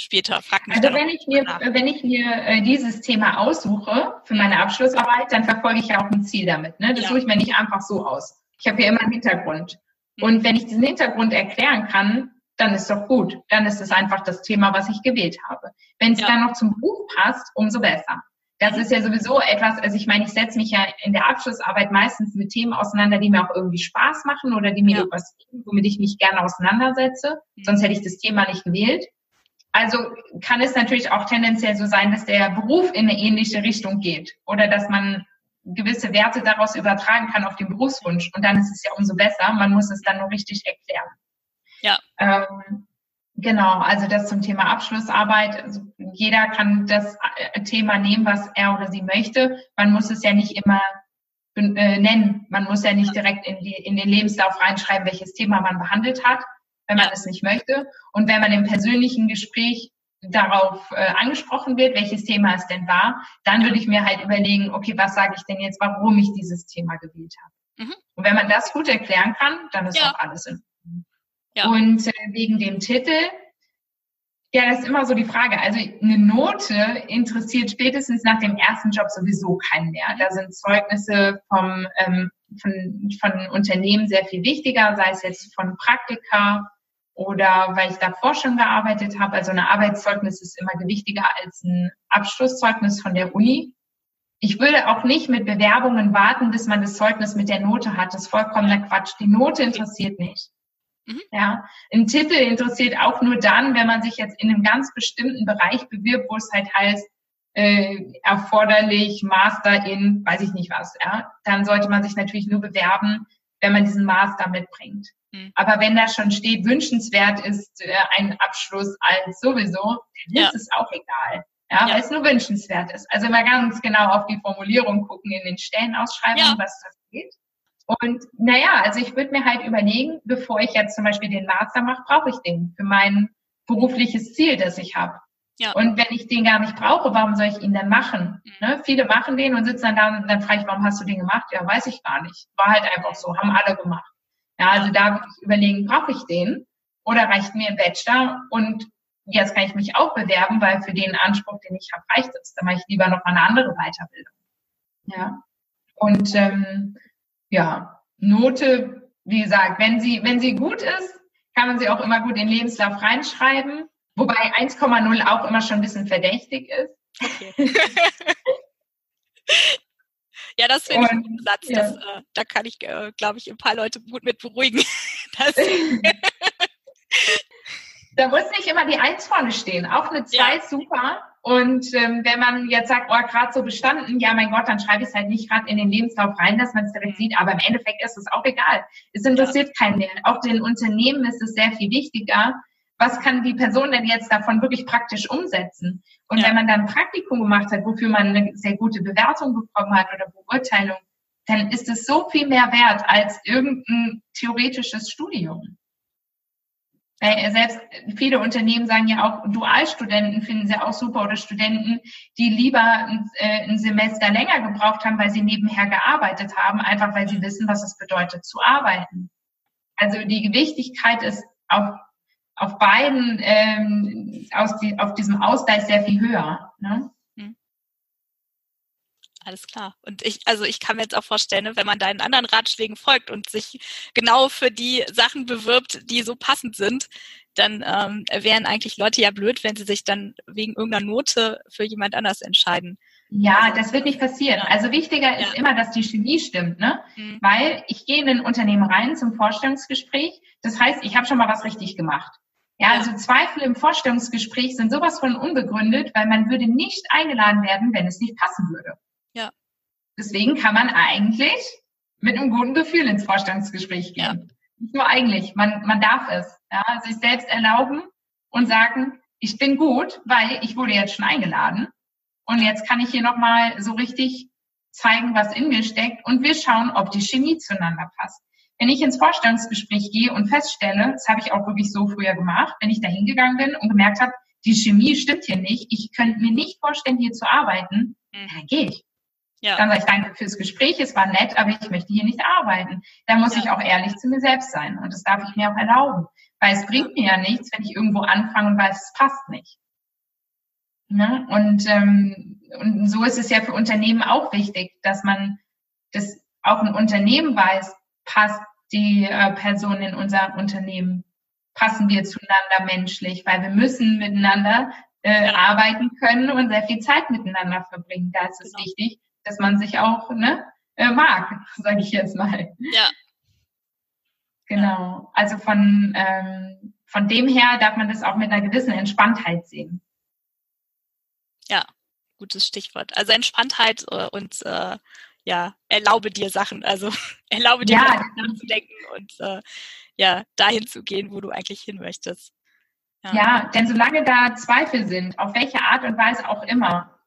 A: später?
B: Frag mich also wenn ich mir, wenn ich mir äh, dieses Thema aussuche für meine Abschlussarbeit, dann verfolge ich ja auch ein Ziel damit. Ne? Das ja. suche ich mir nicht einfach so aus. Ich habe ja immer einen Hintergrund. Mhm. Und wenn ich diesen Hintergrund erklären kann, dann ist doch gut. Dann ist es einfach das Thema, was ich gewählt habe. Wenn es ja. dann noch zum Buch passt, umso besser. Das ist ja sowieso etwas, also ich meine, ich setze mich ja in der Abschlussarbeit meistens mit Themen auseinander, die mir auch irgendwie Spaß machen oder die mir ja. irgendwas geben, womit ich mich gerne auseinandersetze. Mhm. Sonst hätte ich das Thema nicht gewählt. Also kann es natürlich auch tendenziell so sein, dass der Beruf in eine ähnliche Richtung geht oder dass man gewisse Werte daraus übertragen kann auf den Berufswunsch. Und dann ist es ja umso besser. Man muss es dann nur richtig erklären. Ja. Ähm, Genau, also das zum Thema Abschlussarbeit. Also jeder kann das äh, Thema nehmen, was er oder sie möchte. Man muss es ja nicht immer äh, nennen. Man muss ja nicht direkt in, die, in den Lebenslauf reinschreiben, welches Thema man behandelt hat, wenn man es nicht möchte. Und wenn man im persönlichen Gespräch darauf äh, angesprochen wird, welches Thema es denn war, dann würde ich mir halt überlegen, okay, was sage ich denn jetzt, warum ich dieses Thema gewählt habe. Mhm. Und wenn man das gut erklären kann, dann ist ja. auch alles in ja. Und äh, wegen dem Titel, ja, das ist immer so die Frage. Also eine Note interessiert spätestens nach dem ersten Job sowieso keinen mehr. Da sind Zeugnisse vom, ähm, von, von Unternehmen sehr viel wichtiger, sei es jetzt von Praktika oder weil ich davor schon gearbeitet habe. Also ein Arbeitszeugnis ist immer gewichtiger als ein Abschlusszeugnis von der Uni. Ich würde auch nicht mit Bewerbungen warten, bis man das Zeugnis mit der Note hat. Das ist vollkommener Quatsch. Die Note interessiert nicht. Mhm. Ja, ein Titel interessiert auch nur dann, wenn man sich jetzt in einem ganz bestimmten Bereich bewirbt, wo es halt heißt, äh, erforderlich Master in, weiß ich nicht was, ja, dann sollte man sich natürlich nur bewerben, wenn man diesen Master mitbringt. Mhm. Aber wenn da schon steht, wünschenswert ist äh, ein Abschluss als sowieso, dann ja. ist es auch egal. Ja, ja, weil es nur wünschenswert ist. Also immer ganz genau auf die Formulierung gucken in den Stellenausschreibungen, ja. was da steht. Und naja, also ich würde mir halt überlegen, bevor ich jetzt zum Beispiel den Master mache, brauche ich den für mein berufliches Ziel, das ich habe. Ja. Und wenn ich den gar nicht brauche, warum soll ich ihn denn machen? Mhm. Ne? Viele machen den und sitzen dann da und dann frage ich, warum hast du den gemacht? Ja, weiß ich gar nicht. War halt einfach so, haben alle gemacht. Ja, also da würde ich überlegen, brauche ich den? Oder reicht mir ein Bachelor? Und jetzt kann ich mich auch bewerben, weil für den Anspruch, den ich habe, reicht es. Dann mache ich lieber noch mal eine andere Weiterbildung. Ja. Und ähm, ja, Note, wie gesagt, wenn sie, wenn sie gut ist, kann man sie auch immer gut in den Lebenslauf reinschreiben. Wobei 1,0 auch immer schon ein bisschen verdächtig ist. Okay. (laughs)
A: ja, das finde ich ein guter Satz. Ja. Das, äh, da kann ich, äh, glaube ich, ein paar Leute gut mit beruhigen. (laughs) (laughs)
B: da muss nicht immer die Eins vorne stehen. Auch eine Zwei ja. super. Und ähm, wenn man jetzt sagt, oh, gerade so bestanden, ja, mein Gott, dann schreibe ich es halt nicht gerade in den Lebenslauf rein, dass man es direkt sieht. Aber im Endeffekt ist es auch egal. Es interessiert ja. keinen mehr. Auch den Unternehmen ist es sehr viel wichtiger. Was kann die Person denn jetzt davon wirklich praktisch umsetzen? Und ja. wenn man dann ein Praktikum gemacht hat, wofür man eine sehr gute Bewertung bekommen hat oder Beurteilung, dann ist es so viel mehr wert als irgendein theoretisches Studium. Weil selbst viele Unternehmen sagen ja auch, Dualstudenten finden sie auch super oder Studenten, die lieber ein, äh, ein, Semester länger gebraucht haben, weil sie nebenher gearbeitet haben, einfach weil sie wissen, was es bedeutet zu arbeiten. Also die Wichtigkeit ist auf, auf beiden, ähm, aus die, auf diesem Ausgleich sehr viel höher. Ne?
A: Alles klar. Und ich, also ich kann mir jetzt auch vorstellen, ne, wenn man deinen anderen Ratschlägen folgt und sich genau für die Sachen bewirbt, die so passend sind, dann ähm, wären eigentlich Leute ja blöd, wenn sie sich dann wegen irgendeiner Note für jemand anders entscheiden.
B: Ja, das wird nicht passieren. Also wichtiger ja. ist immer, dass die Chemie stimmt, ne? Mhm. Weil ich gehe in ein Unternehmen rein zum Vorstellungsgespräch. Das heißt, ich habe schon mal was richtig gemacht. Ja, also Zweifel im Vorstellungsgespräch sind sowas von unbegründet, weil man würde nicht eingeladen werden, wenn es nicht passen würde. Ja. Deswegen kann man eigentlich mit einem guten Gefühl ins Vorstellungsgespräch gehen. Nicht nur eigentlich, man, man darf es. Ja, sich selbst erlauben und sagen, ich bin gut, weil ich wurde jetzt schon eingeladen. Und jetzt kann ich hier nochmal so richtig zeigen, was in mir steckt. Und wir schauen, ob die Chemie zueinander passt. Wenn ich ins Vorstellungsgespräch gehe und feststelle, das habe ich auch wirklich so früher gemacht, wenn ich da hingegangen bin und gemerkt habe, die Chemie stimmt hier nicht, ich könnte mir nicht vorstellen, hier zu arbeiten, mhm. dann gehe ich. Ja. Dann sage ich danke fürs Gespräch, es war nett, aber ich möchte hier nicht arbeiten. Da muss ja. ich auch ehrlich zu mir selbst sein und das darf ich mir auch erlauben. Weil es bringt mir ja nichts, wenn ich irgendwo anfange und weiß, es passt nicht. Ne? Und, ähm, und so ist es ja für Unternehmen auch wichtig, dass man das auch ein Unternehmen weiß, passt die äh, Person in unser Unternehmen, passen wir zueinander menschlich, weil wir müssen miteinander äh, ja. arbeiten können und sehr viel Zeit miteinander verbringen. Da ist es genau. wichtig, dass man sich auch ne, äh, mag, (laughs) sage ich jetzt mal.
A: Ja.
B: Genau. Also von, ähm, von dem her darf man das auch mit einer gewissen Entspanntheit sehen.
A: Ja, gutes Stichwort. Also Entspanntheit äh, und äh, ja, erlaube dir Sachen, also (laughs) erlaube dir ja. nachzudenken und äh, ja, dahin zu gehen, wo du eigentlich hin möchtest.
B: Ja. ja, denn solange da Zweifel sind, auf welche Art und Weise auch immer,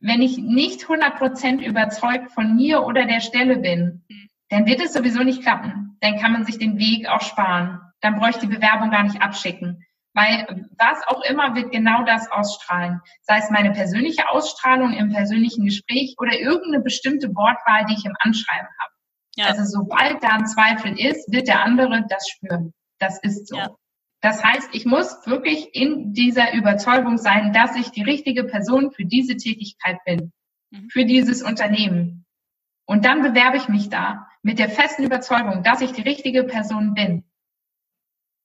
B: wenn ich nicht 100% überzeugt von mir oder der Stelle bin, mhm. dann wird es sowieso nicht klappen. Dann kann man sich den Weg auch sparen. Dann bräuchte ich die Bewerbung gar nicht abschicken. Weil was auch immer wird genau das ausstrahlen. Sei es meine persönliche Ausstrahlung im persönlichen Gespräch oder irgendeine bestimmte Wortwahl, die ich im Anschreiben habe. Ja. Also sobald da ein Zweifel ist, wird der andere das spüren. Das ist so. Ja. Das heißt, ich muss wirklich in dieser Überzeugung sein, dass ich die richtige Person für diese Tätigkeit bin, mhm. für dieses Unternehmen. Und dann bewerbe ich mich da mit der festen Überzeugung, dass ich die richtige Person bin.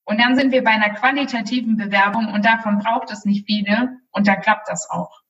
B: Und dann sind wir bei einer qualitativen Bewerbung und davon braucht es nicht viele und dann klappt das auch.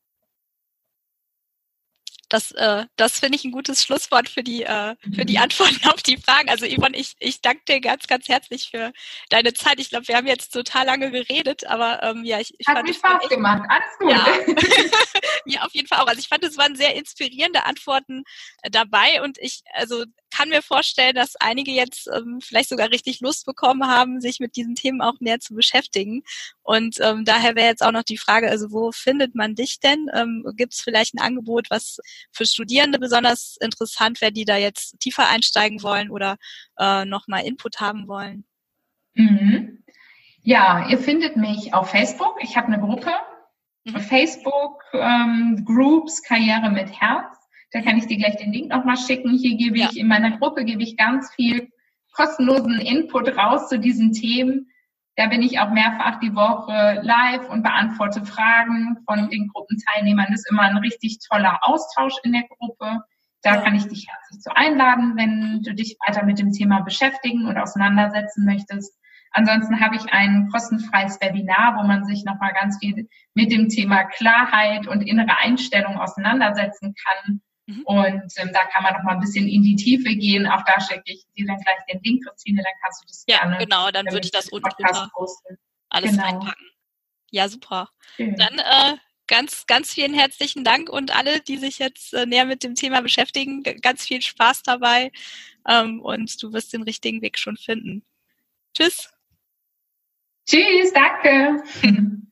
A: Das, äh, das finde ich ein gutes Schlusswort für die, äh, für die mhm. Antworten (laughs) auf die Fragen. Also Yvonne, ich, ich danke dir ganz, ganz herzlich für deine Zeit. Ich glaube, wir haben jetzt total lange geredet, aber ähm, ja, ich, ich
B: Hat fand mir Spaß gemacht. Alles gut.
A: Ja. (laughs) (laughs) mir auf jeden Fall auch. Also ich fand, es waren sehr inspirierende Antworten äh, dabei und ich, also kann mir vorstellen, dass einige jetzt ähm, vielleicht sogar richtig Lust bekommen haben, sich mit diesen Themen auch näher zu beschäftigen. Und ähm, daher wäre jetzt auch noch die Frage, also wo findet man dich denn? Ähm, Gibt es vielleicht ein Angebot, was für Studierende besonders interessant wäre, die da jetzt tiefer einsteigen wollen oder äh, nochmal Input haben wollen?
B: Mhm. Ja, ihr findet mich auf Facebook. Ich habe eine Gruppe. Mhm. Facebook ähm, Groups Karriere mit Herz. Da kann ich dir gleich den Link nochmal schicken. Hier gebe ich ja. in meiner Gruppe gebe ich ganz viel kostenlosen Input raus zu diesen Themen. Da bin ich auch mehrfach die Woche live und beantworte Fragen von den Gruppenteilnehmern. Das ist immer ein richtig toller Austausch in der Gruppe. Da kann ich dich herzlich zu einladen, wenn du dich weiter mit dem Thema beschäftigen und auseinandersetzen möchtest. Ansonsten habe ich ein kostenfreies Webinar, wo man sich nochmal ganz viel mit dem Thema Klarheit und innere Einstellung auseinandersetzen kann. Mhm. Und ähm, da kann man noch mal ein bisschen in die Tiefe gehen. Auch da schicke ich dir dann gleich den Link, Christine, dann kannst du das
A: ja, gerne. Ja, genau, dann würde ich das unten alles genau. reinpacken. Ja, super. Schön. Dann äh, ganz, ganz vielen herzlichen Dank und alle, die sich jetzt äh, näher mit dem Thema beschäftigen, ganz viel Spaß dabei ähm, und du wirst den richtigen Weg schon finden. Tschüss.
B: Tschüss, danke. (laughs)